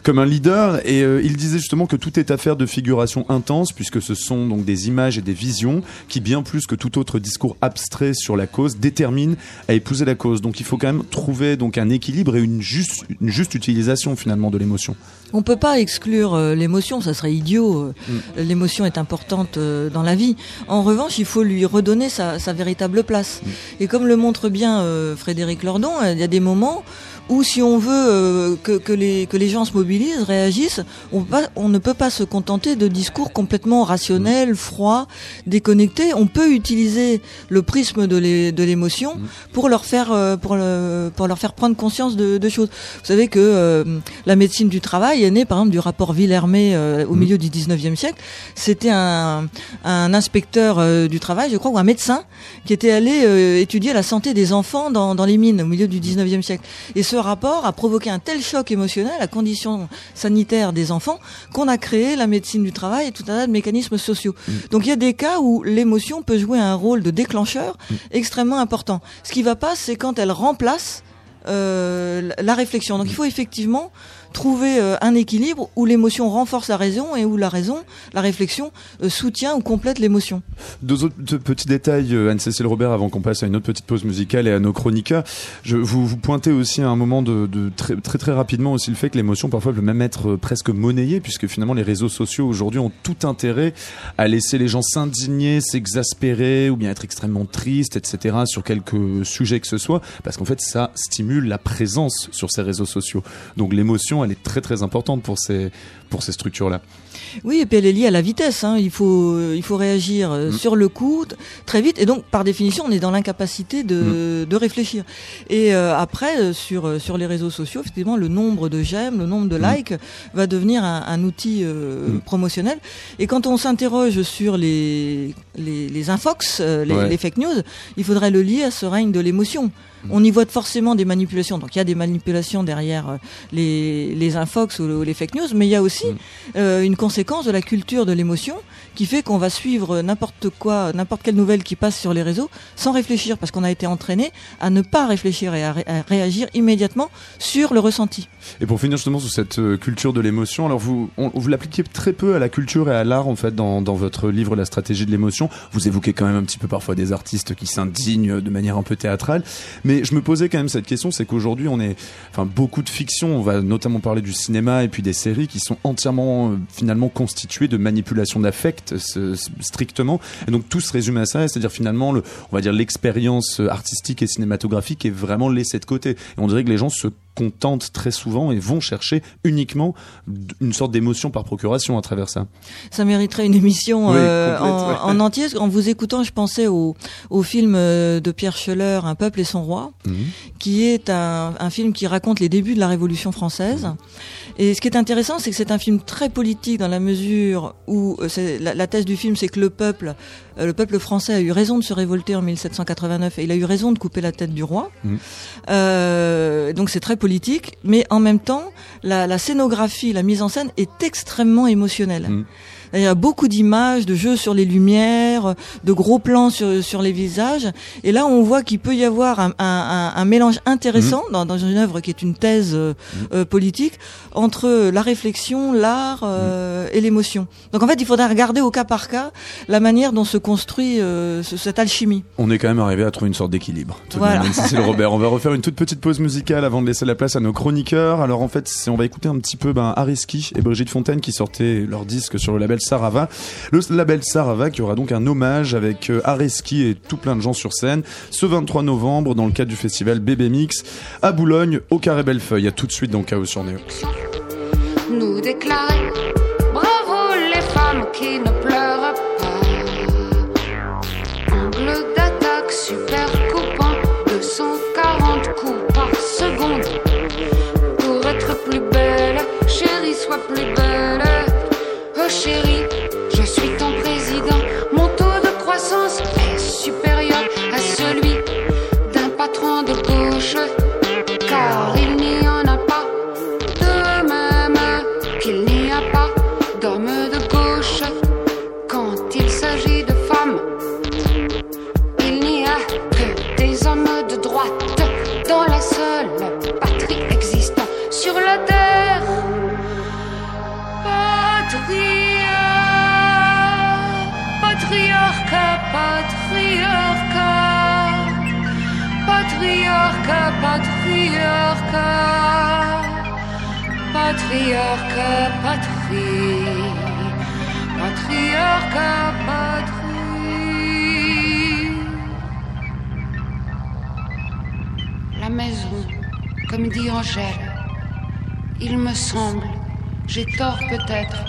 comme un leader. Et il disait justement que tout est affaire de figuration intense, puisque ce sont donc des images et des visions qui, bien plus que tout autre discours abstrait sur la cause, déterminent à épouser la cause. Donc il faut quand même trouver donc un équilibre et une juste, une juste utilisation finalement de l'émotion. On peut pas exclure euh, l'émotion, ça serait idiot. Mm. L'émotion est importante euh, dans la vie. En revanche, il faut lui redonner sa, sa véritable place. Mm. Et comme le montre euh, Frédéric Lordon, il y a des moments ou si on veut euh, que, que, les, que les gens se mobilisent, réagissent, on, pas, on ne peut pas se contenter de discours complètement rationnels, froids, déconnectés. On peut utiliser le prisme de l'émotion pour leur faire euh, pour, le, pour leur faire prendre conscience de, de choses. Vous savez que euh, la médecine du travail est née par exemple du rapport Villermé au milieu du 19e siècle. C'était un, un inspecteur du travail, je crois, ou un médecin qui était allé étudier la santé des enfants dans, dans les mines au milieu du 19e siècle. Et ce rapport a provoqué un tel choc émotionnel à conditions sanitaires des enfants qu'on a créé la médecine du travail et tout un tas de mécanismes sociaux. Mm. Donc il y a des cas où l'émotion peut jouer un rôle de déclencheur mm. extrêmement important. Ce qui va pas, c'est quand elle remplace euh, la réflexion. Donc il faut effectivement trouver euh, un équilibre où l'émotion renforce la raison et où la raison, la réflexion, euh, soutient ou complète l'émotion. Deux autres petits détails, euh, Anne-Cécile Robert, avant qu'on passe à une autre petite pause musicale et à nos chroniqueurs. Vous, pointez aussi à un moment de, très, très rapidement aussi le fait que l'émotion parfois peut même être presque monnayée puisque finalement les réseaux sociaux aujourd'hui ont tout intérêt à laisser les gens s'indigner, s'exaspérer ou bien être extrêmement tristes, etc. sur quelques sujets que ce soit parce qu'en fait ça stimule la présence sur ces réseaux sociaux. Donc l'émotion elle est très très importante pour ces, pour ces structures-là. Oui, et puis elle est liée à la vitesse. Hein. Il, faut, il faut réagir euh, mm. sur le coup, très vite. Et donc, par définition, on est dans l'incapacité de, mm. de réfléchir. Et euh, après, euh, sur, sur les réseaux sociaux, effectivement, le nombre de j'aime, le nombre de mm. likes va devenir un, outil promotionnel. Et quand on s'interroge sur les, les, les infox, les, les fake news, il faudrait le lier à ce règne de l'émotion on y voit forcément des manipulations. Donc il y a des manipulations derrière euh, les, les infox ou les fake news, mais il y a aussi euh, une conséquence de la culture de l'émotion qui fait qu'on va suivre n'importe quoi, n'importe quelle nouvelle qui passe sur les réseaux sans réfléchir, parce qu'on a été entraîné à ne pas réfléchir et à, réagir immédiatement sur le ressenti. Et pour finir justement sur cette euh, culture de l'émotion, alors vous, vous l'appliquez très peu à la culture et à l'art en fait dans, dans votre livre La stratégie de l'émotion. Vous évoquez quand même un petit peu parfois des artistes qui s'indignent de manière un peu théâtrale, mais je me posais quand même cette question, c'est qu'aujourd'hui on est, enfin beaucoup de fiction, on va notamment parler du cinéma et puis des séries qui sont entièrement euh, finalement constituées de manipulation d'affect strictement, et donc tout se résume à ça, c'est-à-dire finalement le, on va dire l'expérience artistique et cinématographique est vraiment laissée de côté. Et on dirait que les gens se contentent très souvent et vont chercher uniquement une sorte d'émotion par procuration à travers ça. Ça mériterait une émission euh, en, entier. En vous écoutant, je pensais au, au film euh, de Pierre Scheller, Un peuple et son roi, mhm. qui est un, un, film qui raconte les débuts de la Révolution française. Et ce qui est intéressant, c'est que c'est un film très politique dans la mesure où euh, la, la, thèse du film, c'est que le peuple, le peuple français a eu raison de se révolter en 1789 et il a eu raison de couper la tête du roi. Mhm. Euh, donc c'est très politique, mais en même temps, la, la, scénographie, la mise en scène est extrêmement émotionnelle. Mm. Il y a beaucoup d'images, de jeux sur les lumières, de gros plans sur, sur les visages. Et là, on voit qu'il peut y avoir un, un, un mélange intéressant mmh. dans, dans, une œuvre qui est une thèse euh, mmh. euh, politique entre la réflexion, l'art euh, mmh. et l'émotion. Donc en fait, il faudrait regarder au cas par cas la manière dont se construit euh, cette alchimie. On est quand même arrivé à trouver une sorte d'équilibre. Voilà. le [LAUGHS] Robert. On va refaire une toute petite pause musicale avant de laisser la place à nos chroniqueurs. Alors en fait, on va écouter un petit peu ben, Ariski et Brigitte Fontaine qui sortaient leur disque sur le label Sarava. Le label Sarava qui aura donc un hommage avec euh, Areski et tout plein de gens sur scène ce 23 novembre dans le cadre du festival Bébé Mix à Boulogne au Carré Bellefeuille. À tout de suite dans Chaos sur Néo. Nous déclarer bravo les femmes qui ne pleurent pas. Angle d'attaque super coupant de son secondes pour être plus belle. Chérie, sois plus belle. Chérie, je suis ton patrie, patrie. La maison, comme dit Angèle, il me semble, j'ai tort peut-être,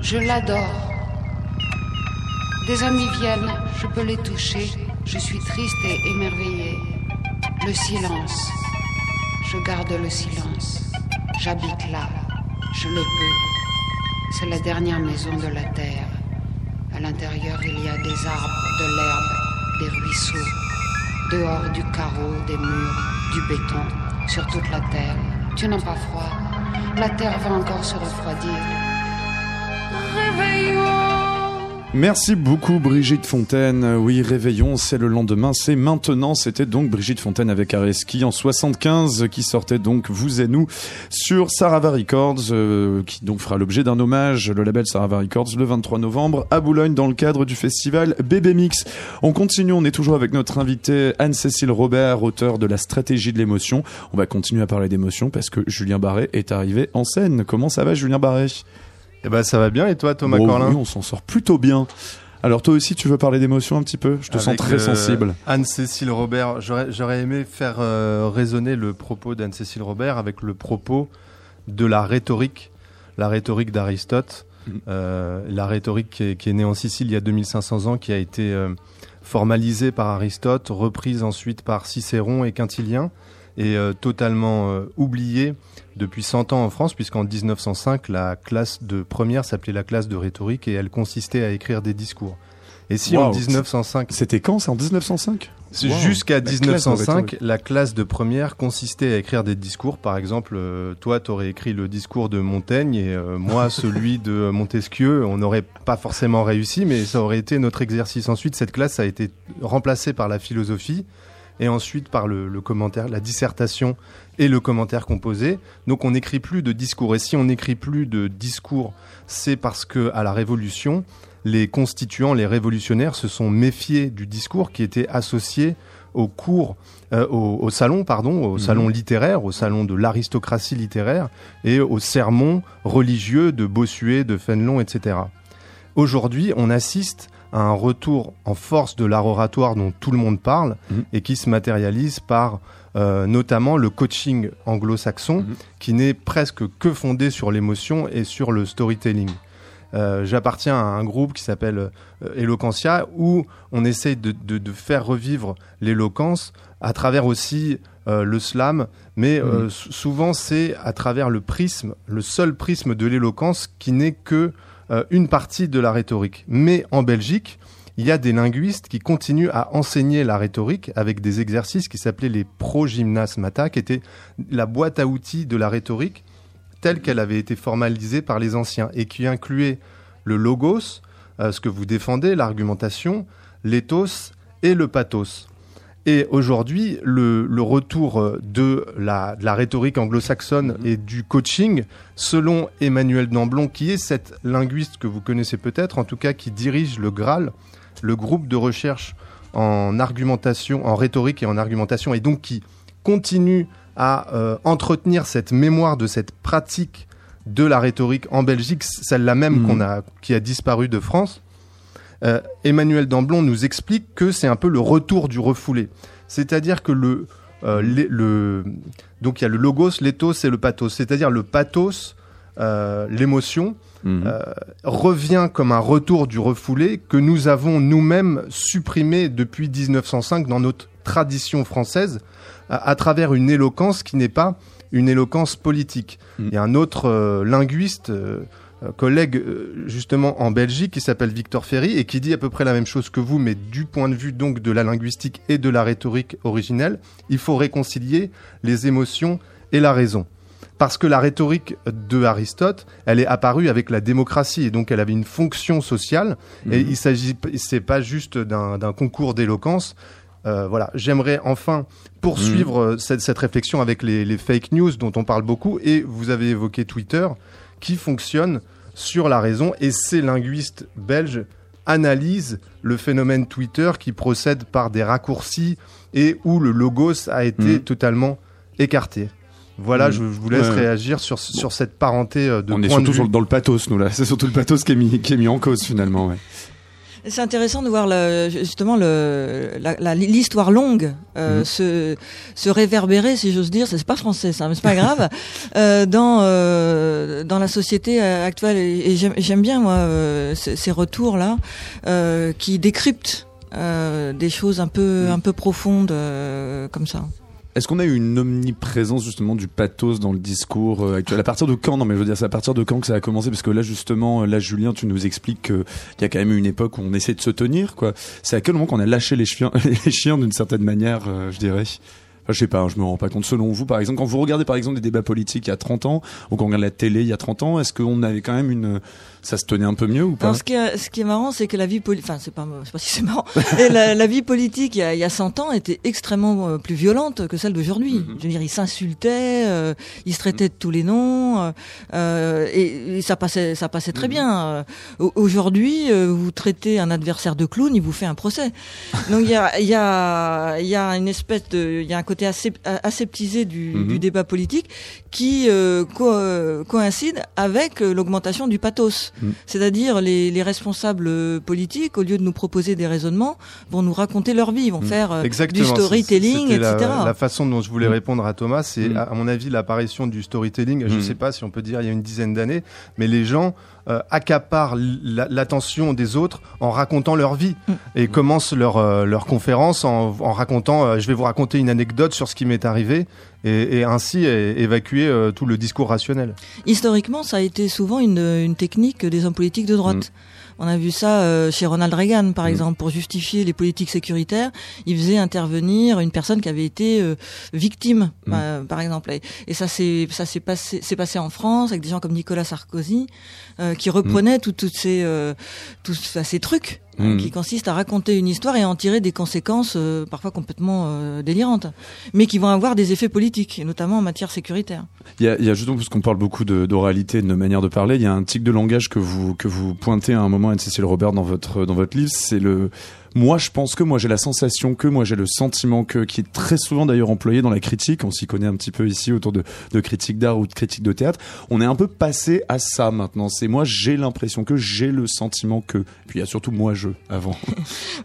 je l'adore. Des amis viennent, je peux les toucher, je suis triste et émerveillée. Le silence, je garde le silence. J'habite là, je le peux. C'est la dernière maison de la terre. À l'intérieur, il y a des arbres, de l'herbe, des ruisseaux. Dehors, du carreau, des murs, du béton, sur toute la terre. Tu n'as pas froid? La terre va encore se refroidir. Réveillons. Merci beaucoup Brigitte Fontaine. Oui, réveillons, c'est le lendemain, c'est maintenant. C'était donc Brigitte Fontaine avec Areski en 75 qui sortait donc Vous et nous sur Sarava Records, euh, qui donc fera l'objet d'un hommage, le label Sarava Records, le 23 novembre à Boulogne dans le cadre du festival Bébé Mix. On continue, on est toujours avec notre invitée Anne-Cécile Robert, auteur de La stratégie de l'émotion. On va continuer à parler d'émotion parce que Julien Barré est arrivé en scène. Comment ça va Julien Barré? Eh ben ça va bien et toi Thomas Corlin oui, on s'en sort plutôt bien. Alors toi aussi, tu veux parler d'émotion un petit peu? Je te sens très euh, sensible. Anne-Cécile Robert, j'aurais aimé faire euh, résonner le propos d'Anne-Cécile Robert avec le propos de la rhétorique, la rhétorique d'Aristote, Mhm. Euh, la rhétorique qui est, qui est née en Sicile il y a 2500 ans, qui a été euh, formalisée par Aristote, reprise ensuite par Cicéron et Quintilien, et euh, totalement euh, oubliée depuis 100 ans en France, puisqu'en 1905, la classe de première s'appelait la classe de rhétorique et elle consistait à écrire des discours. Et si en Wow, 1905, C'était quand C'est en 1905 c'est Wow. Jusqu'à La classe de 1905, rhétorique. la classe de première consistait à écrire des discours. Par exemple, euh, toi, tu aurais écrit le discours de Montaigne et euh, moi [LAUGHS] celui de Montesquieu. On n'aurait pas forcément réussi, mais ça aurait été notre exercice. Ensuite, cette classe a été remplacée par la philosophie et ensuite par le, le commentaire, la dissertation et le commentaire composé. Donc, on n'écrit plus de discours. Et si on n'écrit plus de discours, c'est parce que à la Révolution, les constituants, les révolutionnaires se sont méfiés du discours qui était associé au cours, euh, au, au salon, pardon, au salon littéraire, au salon de l'aristocratie littéraire et au sermon religieux de Bossuet, de Fénelon, etc. Aujourd'hui, on assiste à un retour en force de l'art oratoire dont tout le monde parle Mhm. et qui se matérialise par euh, notamment le coaching anglo-saxon Mhm. qui n'est presque que fondé sur l'émotion et sur le storytelling. Euh, J'appartiens à un groupe qui s'appelle euh, Eloquentia où on essaye de, de- de faire revivre l'éloquence à travers aussi euh, le slam, mais sou- souvent c'est à travers le prisme, le seul prisme de l'éloquence qui n'est que euh, une partie de la rhétorique. Mais en Belgique, il y a des linguistes qui continuent à enseigner la rhétorique avec des exercices qui s'appelaient les pro-gymnasmata, qui étaient la boîte à outils de la rhétorique telle qu'elle avait été formalisée par les anciens et qui incluait le logos, euh, ce que vous défendez, l'argumentation, l'éthos et le pathos. Et aujourd'hui, le, le retour euh, de la, de la rhétorique anglo-saxonne et du coaching, selon Emmanuel Damblon, qui est cette linguiste que vous connaissez peut-être, en tout cas qui dirige le Graal, le groupe de recherche en argumentation, en rhétorique et en argumentation, et donc qui continue à euh, entretenir cette mémoire de cette pratique de la rhétorique en Belgique, celle-là même Mhm. qu'on a, qui a disparu de France. Euh, Emmanuel Damblon nous explique que c'est un peu le retour du refoulé. C'est-à-dire que le, euh, le, donc il y a le logos, l'éthos et le pathos. C'est-à-dire le pathos euh, l'émotion Mhm. revient comme un retour du refoulé que nous avons nous-mêmes supprimé depuis 1905 dans notre tradition française à, à travers une éloquence qui n'est pas une éloquence politique. Mhm. Il y a un autre euh, linguiste, euh, collègue euh, justement en Belgique qui s'appelle Victor Ferry et qui dit à peu près la même chose que vous, mais du point de vue donc de la linguistique et de la rhétorique originelle, il faut réconcilier les émotions et la raison. Parce que la rhétorique de Aristote, elle est apparue avec la démocratie et donc elle avait une fonction sociale. Et il s'agit, c'est pas juste d'un concours d'éloquence. Euh, voilà, j'aimerais enfin poursuivre euh, cette, cette réflexion avec les, les fake news dont on parle beaucoup. Et vous avez évoqué Twitter, qui fonctionne sur la raison. Et ces linguistes belges analysent le phénomène Twitter qui procède par des raccourcis et où le logos a été Mhm. totalement écarté. Voilà, Mhm. je, je vous laisse Ouais, réagir sur, sur cette parenté euh, de On est de surtout vue. sur le- dans le pathos, nous là. [LAUGHS] C'est surtout le pathos qui est mis, qui est mis en cause finalement. Ouais. C'est intéressant de voir le, justement le, la- la- l'histoire longue euh, Mhm. se, se réverbérer, si j'ose dire, c'est pas français ça, mais c'est pas grave, [LAUGHS] euh, dans euh, dans la société euh, actuelle. Et, et j'aime, bien moi euh, ces, ces retours là euh, qui décryptent euh, des choses un peu Mhm. un peu profondes euh, comme ça. Est-ce qu'on a eu une omniprésence justement du pathos dans le discours euh, actuel? À partir de quand? Non, mais je veux dire, c'est à partir de quand que ça a commencé? Parce que là, justement, euh, là, Julien, tu nous expliques qu'il y a quand même eu une époque où on essaie de se tenir, quoi. C'est à quel moment qu'on a lâché les chiens, [LAUGHS] les chiens d'une certaine manière, euh, je dirais? Je sais pas, je me rends pas compte. Selon vous, par exemple, quand vous regardez par exemple des débats politiques il y a 30 ans, ou quand on regarde la télé il y a 30 ans, est-ce qu'on avait quand même une... Ça se tenait un peu mieux ou pas? Alors, ce qui est, ce qui est marrant, c'est que la vie politique, enfin, c'est pas, je sais pas si c'est marrant, Et la, la vie politique, il y, a, il y a 100 ans, était extrêmement euh, plus violente que celle d'aujourd'hui. Mhm. Je veux dire, ils s'insultaient, euh, ils se traitaient de tous les noms, euh, et, et ça passait, ça passait très Mhm. bien. Euh, au- Aujourd'hui, vous traitez un adversaire de clown, il vous fait un procès. Donc, il y a, il y a, il y a une espèce de, il y a un côté assez, aseptisé du, Mhm. du débat politique qui euh, co- euh, coïncide avec euh, l'augmentation du pathos. Mhm. C'est-à-dire les, les responsables politiques, au lieu de nous proposer des raisonnements, vont nous raconter leur vie, vont Mhm. faire euh, du storytelling, etc. La, la façon dont je voulais répondre à Thomas, c'est à à mon avis l'apparition du storytelling. Je ne sais pas si on peut dire il y a une dizaine d'années, mais les gens euh, accaparent l'attention des autres en racontant leur vie Mm. et commencent leur euh, leur conférence en, en racontant. euh, je vais vous raconter une anecdote sur ce qui m'est arrivé et, et ainsi évacuer euh, tout le discours rationnel. Historiquement, ça a été souvent une, une technique des hommes politiques de droite. On a vu ça euh, chez Ronald Reagan, par Mm. exemple, pour justifier les politiques sécuritaires, il faisait intervenir une personne qui avait été euh, victime, Mm. euh, par exemple. Et, et ça s'est passé passé en France avec des gens comme Nicolas Sarkozy, euh, qui reprenaient tout- toutes ces euh, tous ces trucs. hein, Mm. qui consistent à raconter une histoire et à en tirer des conséquences euh, parfois complètement euh, délirantes, mais qui vont avoir des effets politiques, et notamment en matière sécuritaire. Il y a, il y a justement, parce qu'on parle beaucoup d'oralité, de, de manière de parler, il y a un tic de langage que vous, que vous pointez à un moment, Anne-Cécile Robert, dans votre, dans votre livre, c'est le moi je pense que, moi j'ai la sensation que, moi j'ai le sentiment que, qui est très souvent d'ailleurs employé dans la critique, on s'y connaît un petit peu ici autour de, de critiques d'art ou de critiques de théâtre, on est un peu passé à ça maintenant, c'est moi j'ai l'impression que, j'ai le sentiment que, puis il y a surtout moi je avant. [LAUGHS]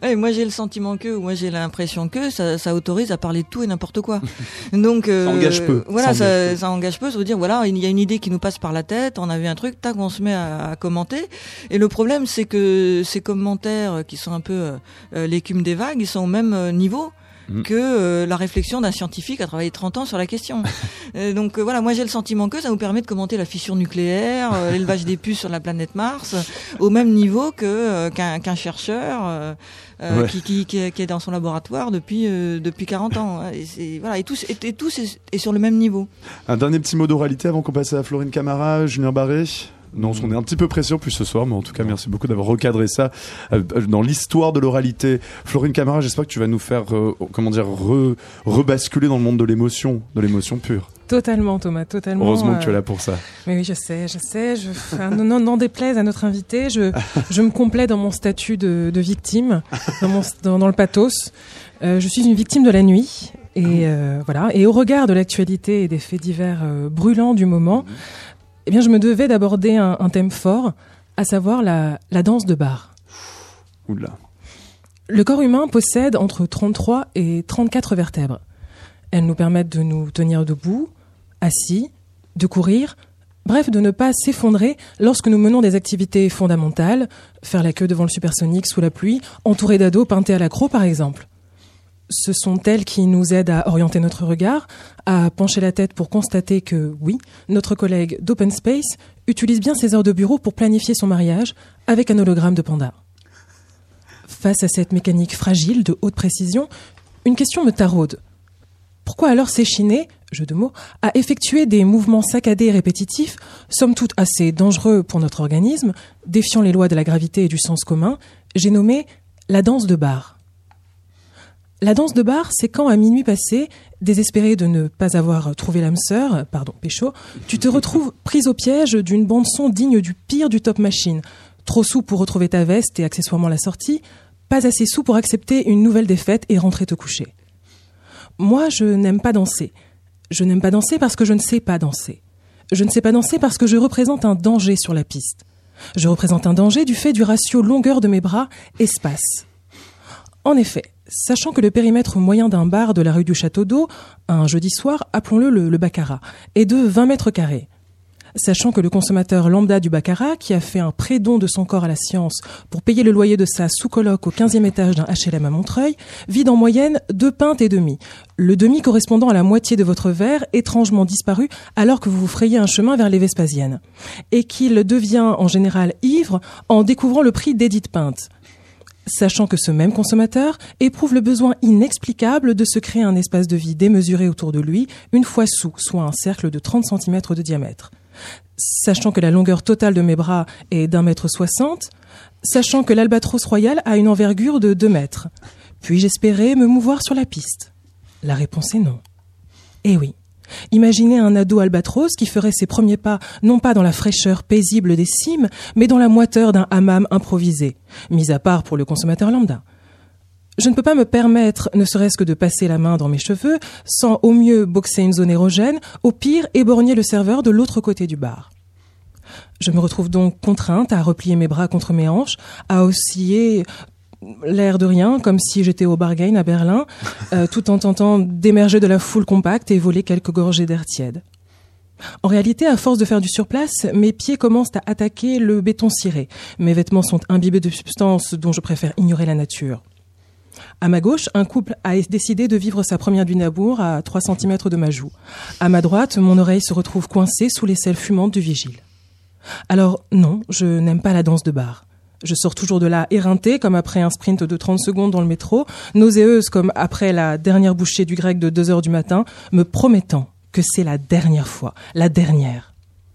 Ouais, moi j'ai le sentiment que, ou moi j'ai l'impression que ça, ça autorise à parler de tout et n'importe quoi. [LAUGHS] Donc euh, Ça engage peu. Voilà, Ça engage ça, ça engage peu. Ça veut dire voilà, il y a une idée qui nous passe par la tête, on a vu un truc, tac, on se met à, à commenter. Et le problème c'est que ces commentaires qui sont un peu euh, l'écume des vagues, ils sont au même euh, niveau. Mhm. que euh, la réflexion d'un scientifique a travaillé 30 ans sur la question. [LAUGHS] Euh, donc euh, voilà, moi j'ai le sentiment que ça vous permet de commenter la fission nucléaire, euh, l'élevage des puces sur la planète Mars, euh, [LAUGHS] au même niveau que euh, qu'un chercheur euh, euh, Ouais. qui, qui, qui, est, dans son laboratoire depuis euh, depuis 40 ans. Et, voilà, et tous et, et tous est, est sur le même niveau. Un dernier petit mot d'oralité avant qu'on passe à Florine Camara, Julien Barré. Non, on est un petit peu pressé plus ce soir, mais en tout cas, merci beaucoup d'avoir recadré ça euh, dans l'histoire de l'oralité. Florine Camara, j'espère que tu vas nous faire, euh, comment dire, re- rebasculer dans le monde de l'émotion, de l'émotion pure. Totalement, Thomas, totalement. Heureusement que tu es euh, là pour ça. Mais oui, je sais, je sais. Je, enfin, non, non, n'en déplaise à notre invité, je, je me complais dans mon statut de, de victime, dans, mon, dans, dans le pathos. Euh, je suis une victime de la nuit. Et euh, voilà. Et au regard de l'actualité et des faits divers euh, brûlants du moment, eh bien, je me devais d'aborder un, un thème fort, à savoir la, la danse de bar. Oula. Le corps humain possède entre 33 et 34 vertèbres. Elles nous permettent de nous tenir debout, assis, de courir, Bref, de ne pas s'effondrer lorsque nous menons des activités fondamentales, faire la queue devant le supersonique sous la pluie, entouré d'ados peintés à l'accro par exemple. Ce sont elles qui nous aident à orienter notre regard, à pencher la tête pour constater que, oui, notre collègue d'Open Space utilise bien ses heures de bureau pour planifier son mariage avec un hologramme de panda. Face à cette mécanique fragile de haute précision, une question me taraude. Pourquoi alors s'échiner, jeu de mots, à effectuer des mouvements saccadés et répétitifs, somme toute assez dangereux pour notre organisme, défiant les lois de la gravité et du sens commun, j'ai nommé la danse de bar. La danse de bar, c'est quand à minuit passé, désespéré de ne pas avoir trouvé l'âme sœur, pardon, pécho, tu te retrouves prise au piège d'une bande son digne du pire du top machine. Trop sous pour retrouver ta veste et accessoirement la sortie, pas assez sous pour accepter une nouvelle défaite et rentrer te coucher. Moi, je n'aime pas danser. Je n'aime pas danser parce que je ne sais pas danser. Je ne sais pas danser parce que je représente un danger sur la piste. Je représente un danger du fait du ratio longueur de mes bras espace. En effet, sachant que le périmètre moyen d'un bar de la rue du Château d'Eau, un jeudi soir, appelons-le le, le Baccarat, est de 20 mètres carrés sachant que le consommateur lambda du Baccarat, qui a fait un pré-don de son corps à la science pour payer le loyer de sa sous-coloc au 15e étage d'un HLM à Montreuil, vide en moyenne deux pintes et demi. Le demi correspondant à la moitié de votre verre, étrangement disparu alors que vous vous frayez un chemin vers les Vespasiennes. Et qu'il devient en général ivre en découvrant le prix d'édite pinte sachant que ce même consommateur éprouve le besoin inexplicable de se créer un espace de vie démesuré autour de lui, une fois sous, soit un cercle de 30 cm de diamètre sachant que la longueur totale de mes bras est d'un mètre soixante, sachant que l'albatros royal a une envergure de deux mètres. Puis-je espérer me mouvoir sur la piste? La réponse est non. Eh oui. Imaginez un ado albatros qui ferait ses premiers pas non pas dans la fraîcheur paisible des cimes, mais dans la moiteur d'un hammam improvisé, mis à part pour le consommateur lambda. Je ne peux pas me permettre, ne serait-ce que de passer la main dans mes cheveux, sans au mieux boxer une zone érogène, au pire éborgner le serveur de l'autre côté du bar. Je me retrouve donc contrainte à replier mes bras contre mes hanches, à osciller l'air de rien, comme si j'étais au bargain à Berlin, [LAUGHS] euh, tout en tentant d'émerger de la foule compacte et voler quelques gorgées d'air tiède. En réalité, à force de faire du surplace, mes pieds commencent à attaquer le béton ciré. Mes vêtements sont imbibés de substances dont je préfère ignorer la nature. À ma gauche, un couple a décidé de vivre sa première du Nabour à 3 cm de ma joue. À ma droite, mon oreille se retrouve coincée sous les selles fumantes du vigile. Alors non, je n'aime pas la danse de bar. Je sors toujours de là éreintée, comme après un sprint de 30 secondes dans le métro, nauséeuse comme après la dernière bouchée du grec de 2 heures du matin, me promettant que c'est la dernière fois, la dernière.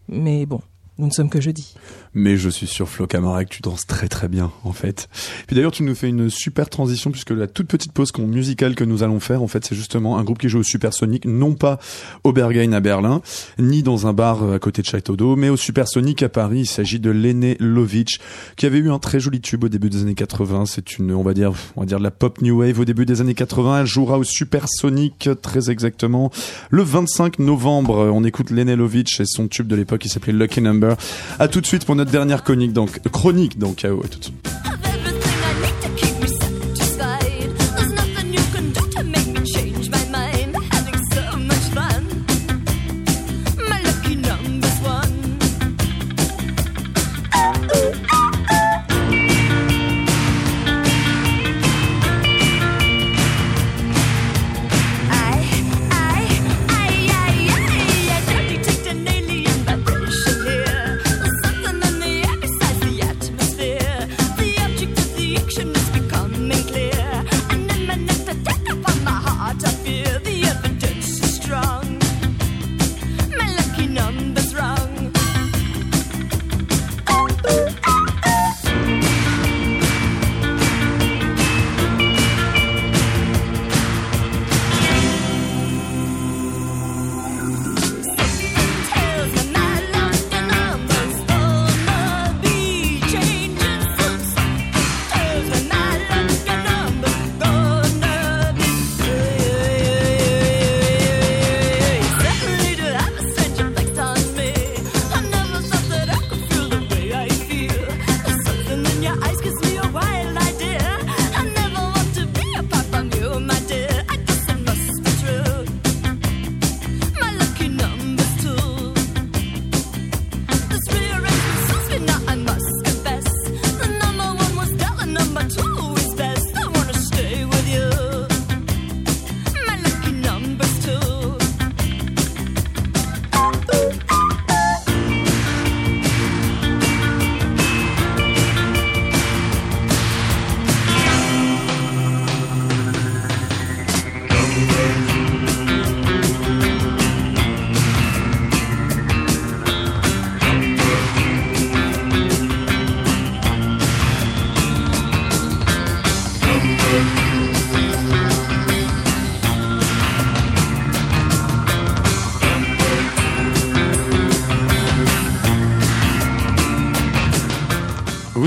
Mais bon, nous ne sommes que jeudi. Mais je suis sûr, Flo Camara, que tu danses très très bien, en fait. Puis d'ailleurs, tu nous fais une super transition, puisque la toute petite pause musicale que nous allons faire, en fait, c'est justement un groupe qui joue au Supersonic, non pas au Berghain à Berlin, ni dans un bar à côté de Château d'Eau, mais au Supersonic à Paris. Il s'agit de Lene Lovic, qui avait eu un très joli tube au début des années 80. C'est une, on va dire, on va dire de la pop new wave au début des années 80. Elle jouera au Supersonic, très exactement, le 25 novembre. On écoute Lene Lovic et son tube de l'époque qui s'appelait Lucky Number. À tout de suite pour notre dernière chronique, donc, chronique KO. À tout de suite.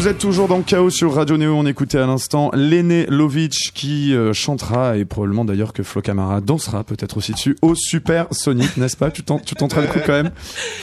Vous êtes toujours dans Chaos sur Radio Néo. On écoutait à l'instant Léné Lovic qui euh, chantera et probablement d'ailleurs que Flo Camara dansera peut-être aussi dessus au Super Sonic, n'est-ce pas? Tu t'en- tu t'entraînes quand même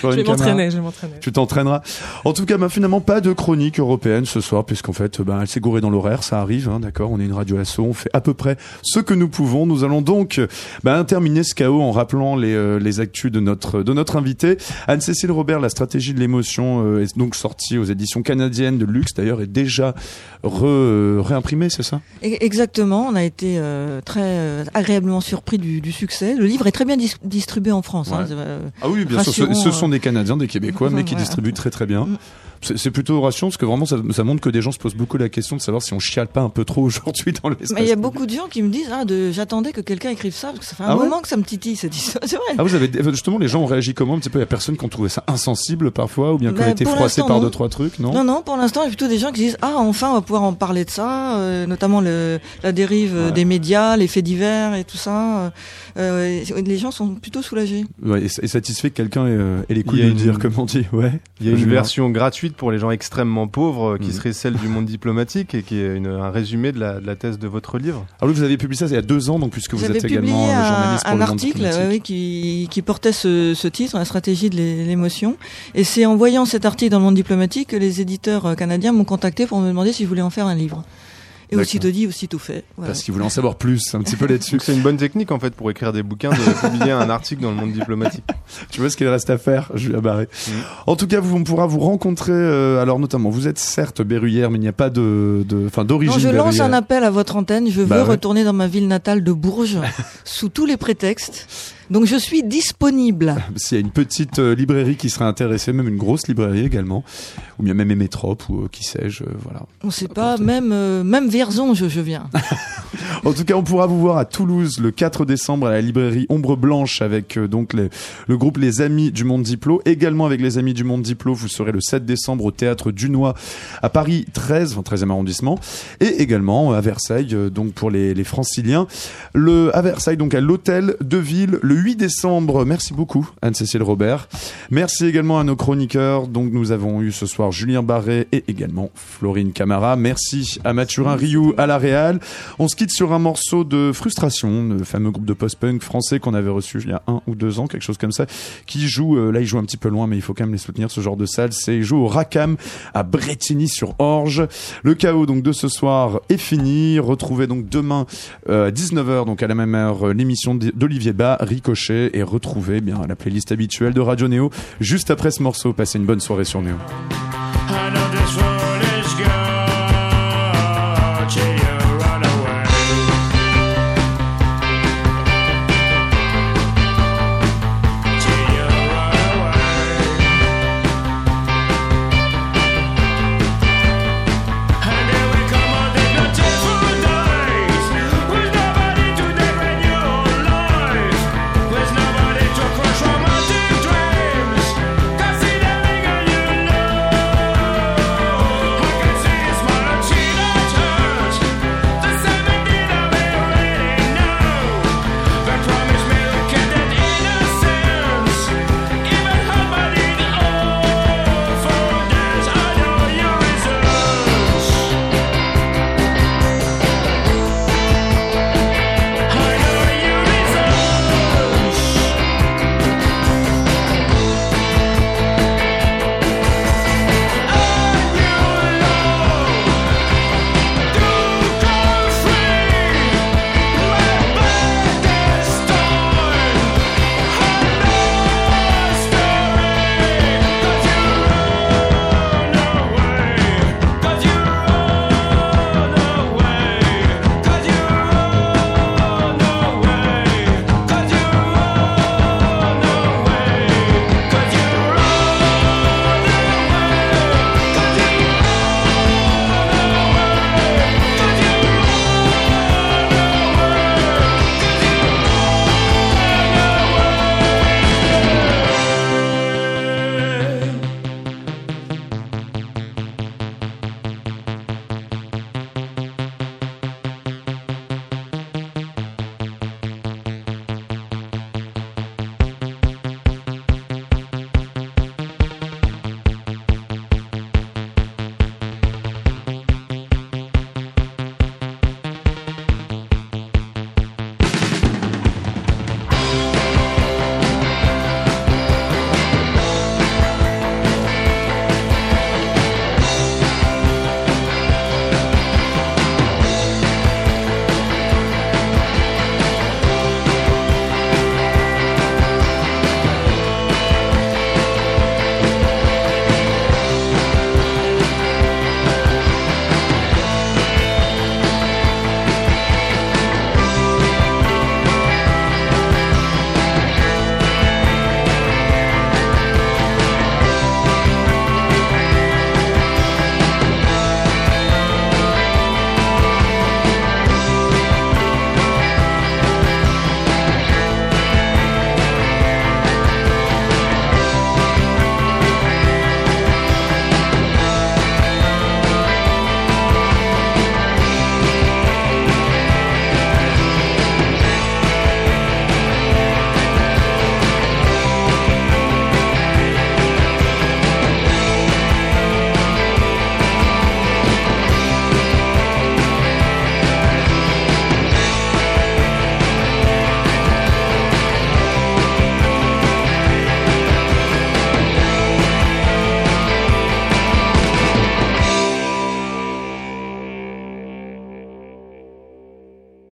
Je vais m'entraîner, je vais m'entraîner. Tu t'entraîneras. En tout cas, bah, finalement, pas de chronique européenne ce soir, puisqu'en fait, bah, elle s'est gourée dans l'horaire, ça arrive, hein, d'accord? On est une radio asso, on fait à peu près ce que nous pouvons. Nous allons donc bah, terminer ce chaos en rappelant les, euh, les actus de notre, de notre invité. Anne-Cécile Robert, la stratégie de l'émotion, euh, est donc sortie aux éditions canadiennes de Luxe, d'ailleurs, est déjà re, réimprimée, c'est ça? E- Exactement, on a été euh, très euh, agréablement surpris du, du succès. Le livre est très bien dis- distribué en France. hein, Ouais. euh, Ah oui, bien sûr, ce, sont des Canadiens, des Québécois, mais qui Voilà. distribuent très très bien. Mm. C'est plutôt rassurant parce que vraiment ça, ça montre que des gens se posent beaucoup la question de savoir si on chiale pas un peu trop [LAUGHS] aujourd'hui dans l'espace. Mais il y a beaucoup de gens qui me disent ah j'attendais que quelqu'un écrive ça parce que ça fait un Ah ouais? moment que ça me titille cette histoire. [LAUGHS] C'est vrai. Ah vous avez justement les gens ont réagi comment un petit peu? Il y a personne qui ont trouvé ça insensible parfois ou bien qu'on Bah, a été pour froissé l'instant, par non. deux trois trucs non, Non, non, pour l'instant, plutôt des gens qui disent Ah, enfin, on va pouvoir en parler de ça, euh, notamment le, la dérive euh, Ouais. des médias, les faits divers et tout ça. Euh, et les gens sont plutôt soulagés. Ouais, et, et satisfait que quelqu'un ait, euh, ait les couilles de une- dire comme on dit ouais. Il y a une Julien. version gratuite pour les gens extrêmement pauvres euh, qui Mhm. serait celle du monde diplomatique et qui est une- un résumé de la, de la thèse de votre livre. Alors oui, vous avez publié ça il y a deux ans donc puisque vous êtes publié également euh, un, journaliste pour un le monde article diplomatique. oui, qui, qui portait ce, ce titre, la stratégie de l'é- l'émotion. Et c'est en voyant cet article dans le monde diplomatique que les éditeurs euh, m'ont contacté pour me demander si je voulais en faire un livre. Et aussitôt dit, aussitôt fait. Voilà. Parce qu'ils voulaient en savoir plus un petit peu là-dessus. C'est une bonne technique en fait pour écrire des bouquins de publier un article dans le monde diplomatique. [LAUGHS] Tu vois ce qu'il reste à faire, Julien Barré. Mhm. En tout cas, vous, on pourra vous rencontrer. euh, alors notamment, vous êtes certes berruyère, mais il n'y a pas de, de, enfin d'origine. Non, je lance berruyère. un appel à votre antenne. Je Bah veux ouais. retourner dans ma ville natale de Bourges [LAUGHS] sous tous les prétextes. Donc je suis disponible. [LAUGHS] S'il y a une petite euh, librairie qui serait intéressée, même une grosse librairie également, ou bien même Emetrop ou euh, qui sais-je, euh, voilà. On sait pas, même euh, même Vierzon, je, je viens. [LAUGHS] En tout cas, on pourra vous voir à Toulouse le 4 décembre à la librairie Ombre Blanche avec donc les- le groupe Les Amis du Monde Diplo. Également avec les Amis du Monde Diplo, vous serez le 7 décembre au théâtre Dunois à Paris 13, enfin 13e arrondissement, et également à Versailles, donc pour les, les franciliens. Le, à Versailles, donc à l'hôtel de ville, le 8 décembre. Merci beaucoup, Anne-Cécile Robert. Merci également à nos chroniqueurs. Donc, nous avons eu ce soir Julien Barré et également Florine Camara. Merci à Mathurin Rioux à la Réal. On se quitte sur un morceau de Frustration, le fameux groupe de post-punk français qu'on avait reçu il y a un ou deux ans, quelque chose comme ça, qui joue, euh, là, il joue un petit peu loin, mais il faut quand même les soutenir, ce genre de salle. C'est, il joue au Racam à Bretigny-sur-Orge. Le chaos, donc, de ce soir est fini. Retrouvez donc demain, euh, à 19h, donc à la même heure, euh, l'émission d'Olivier Bas, Et retrouvez bien la playlist habituelle de Radio Néo juste après ce morceau. Passez une bonne soirée sur Néo.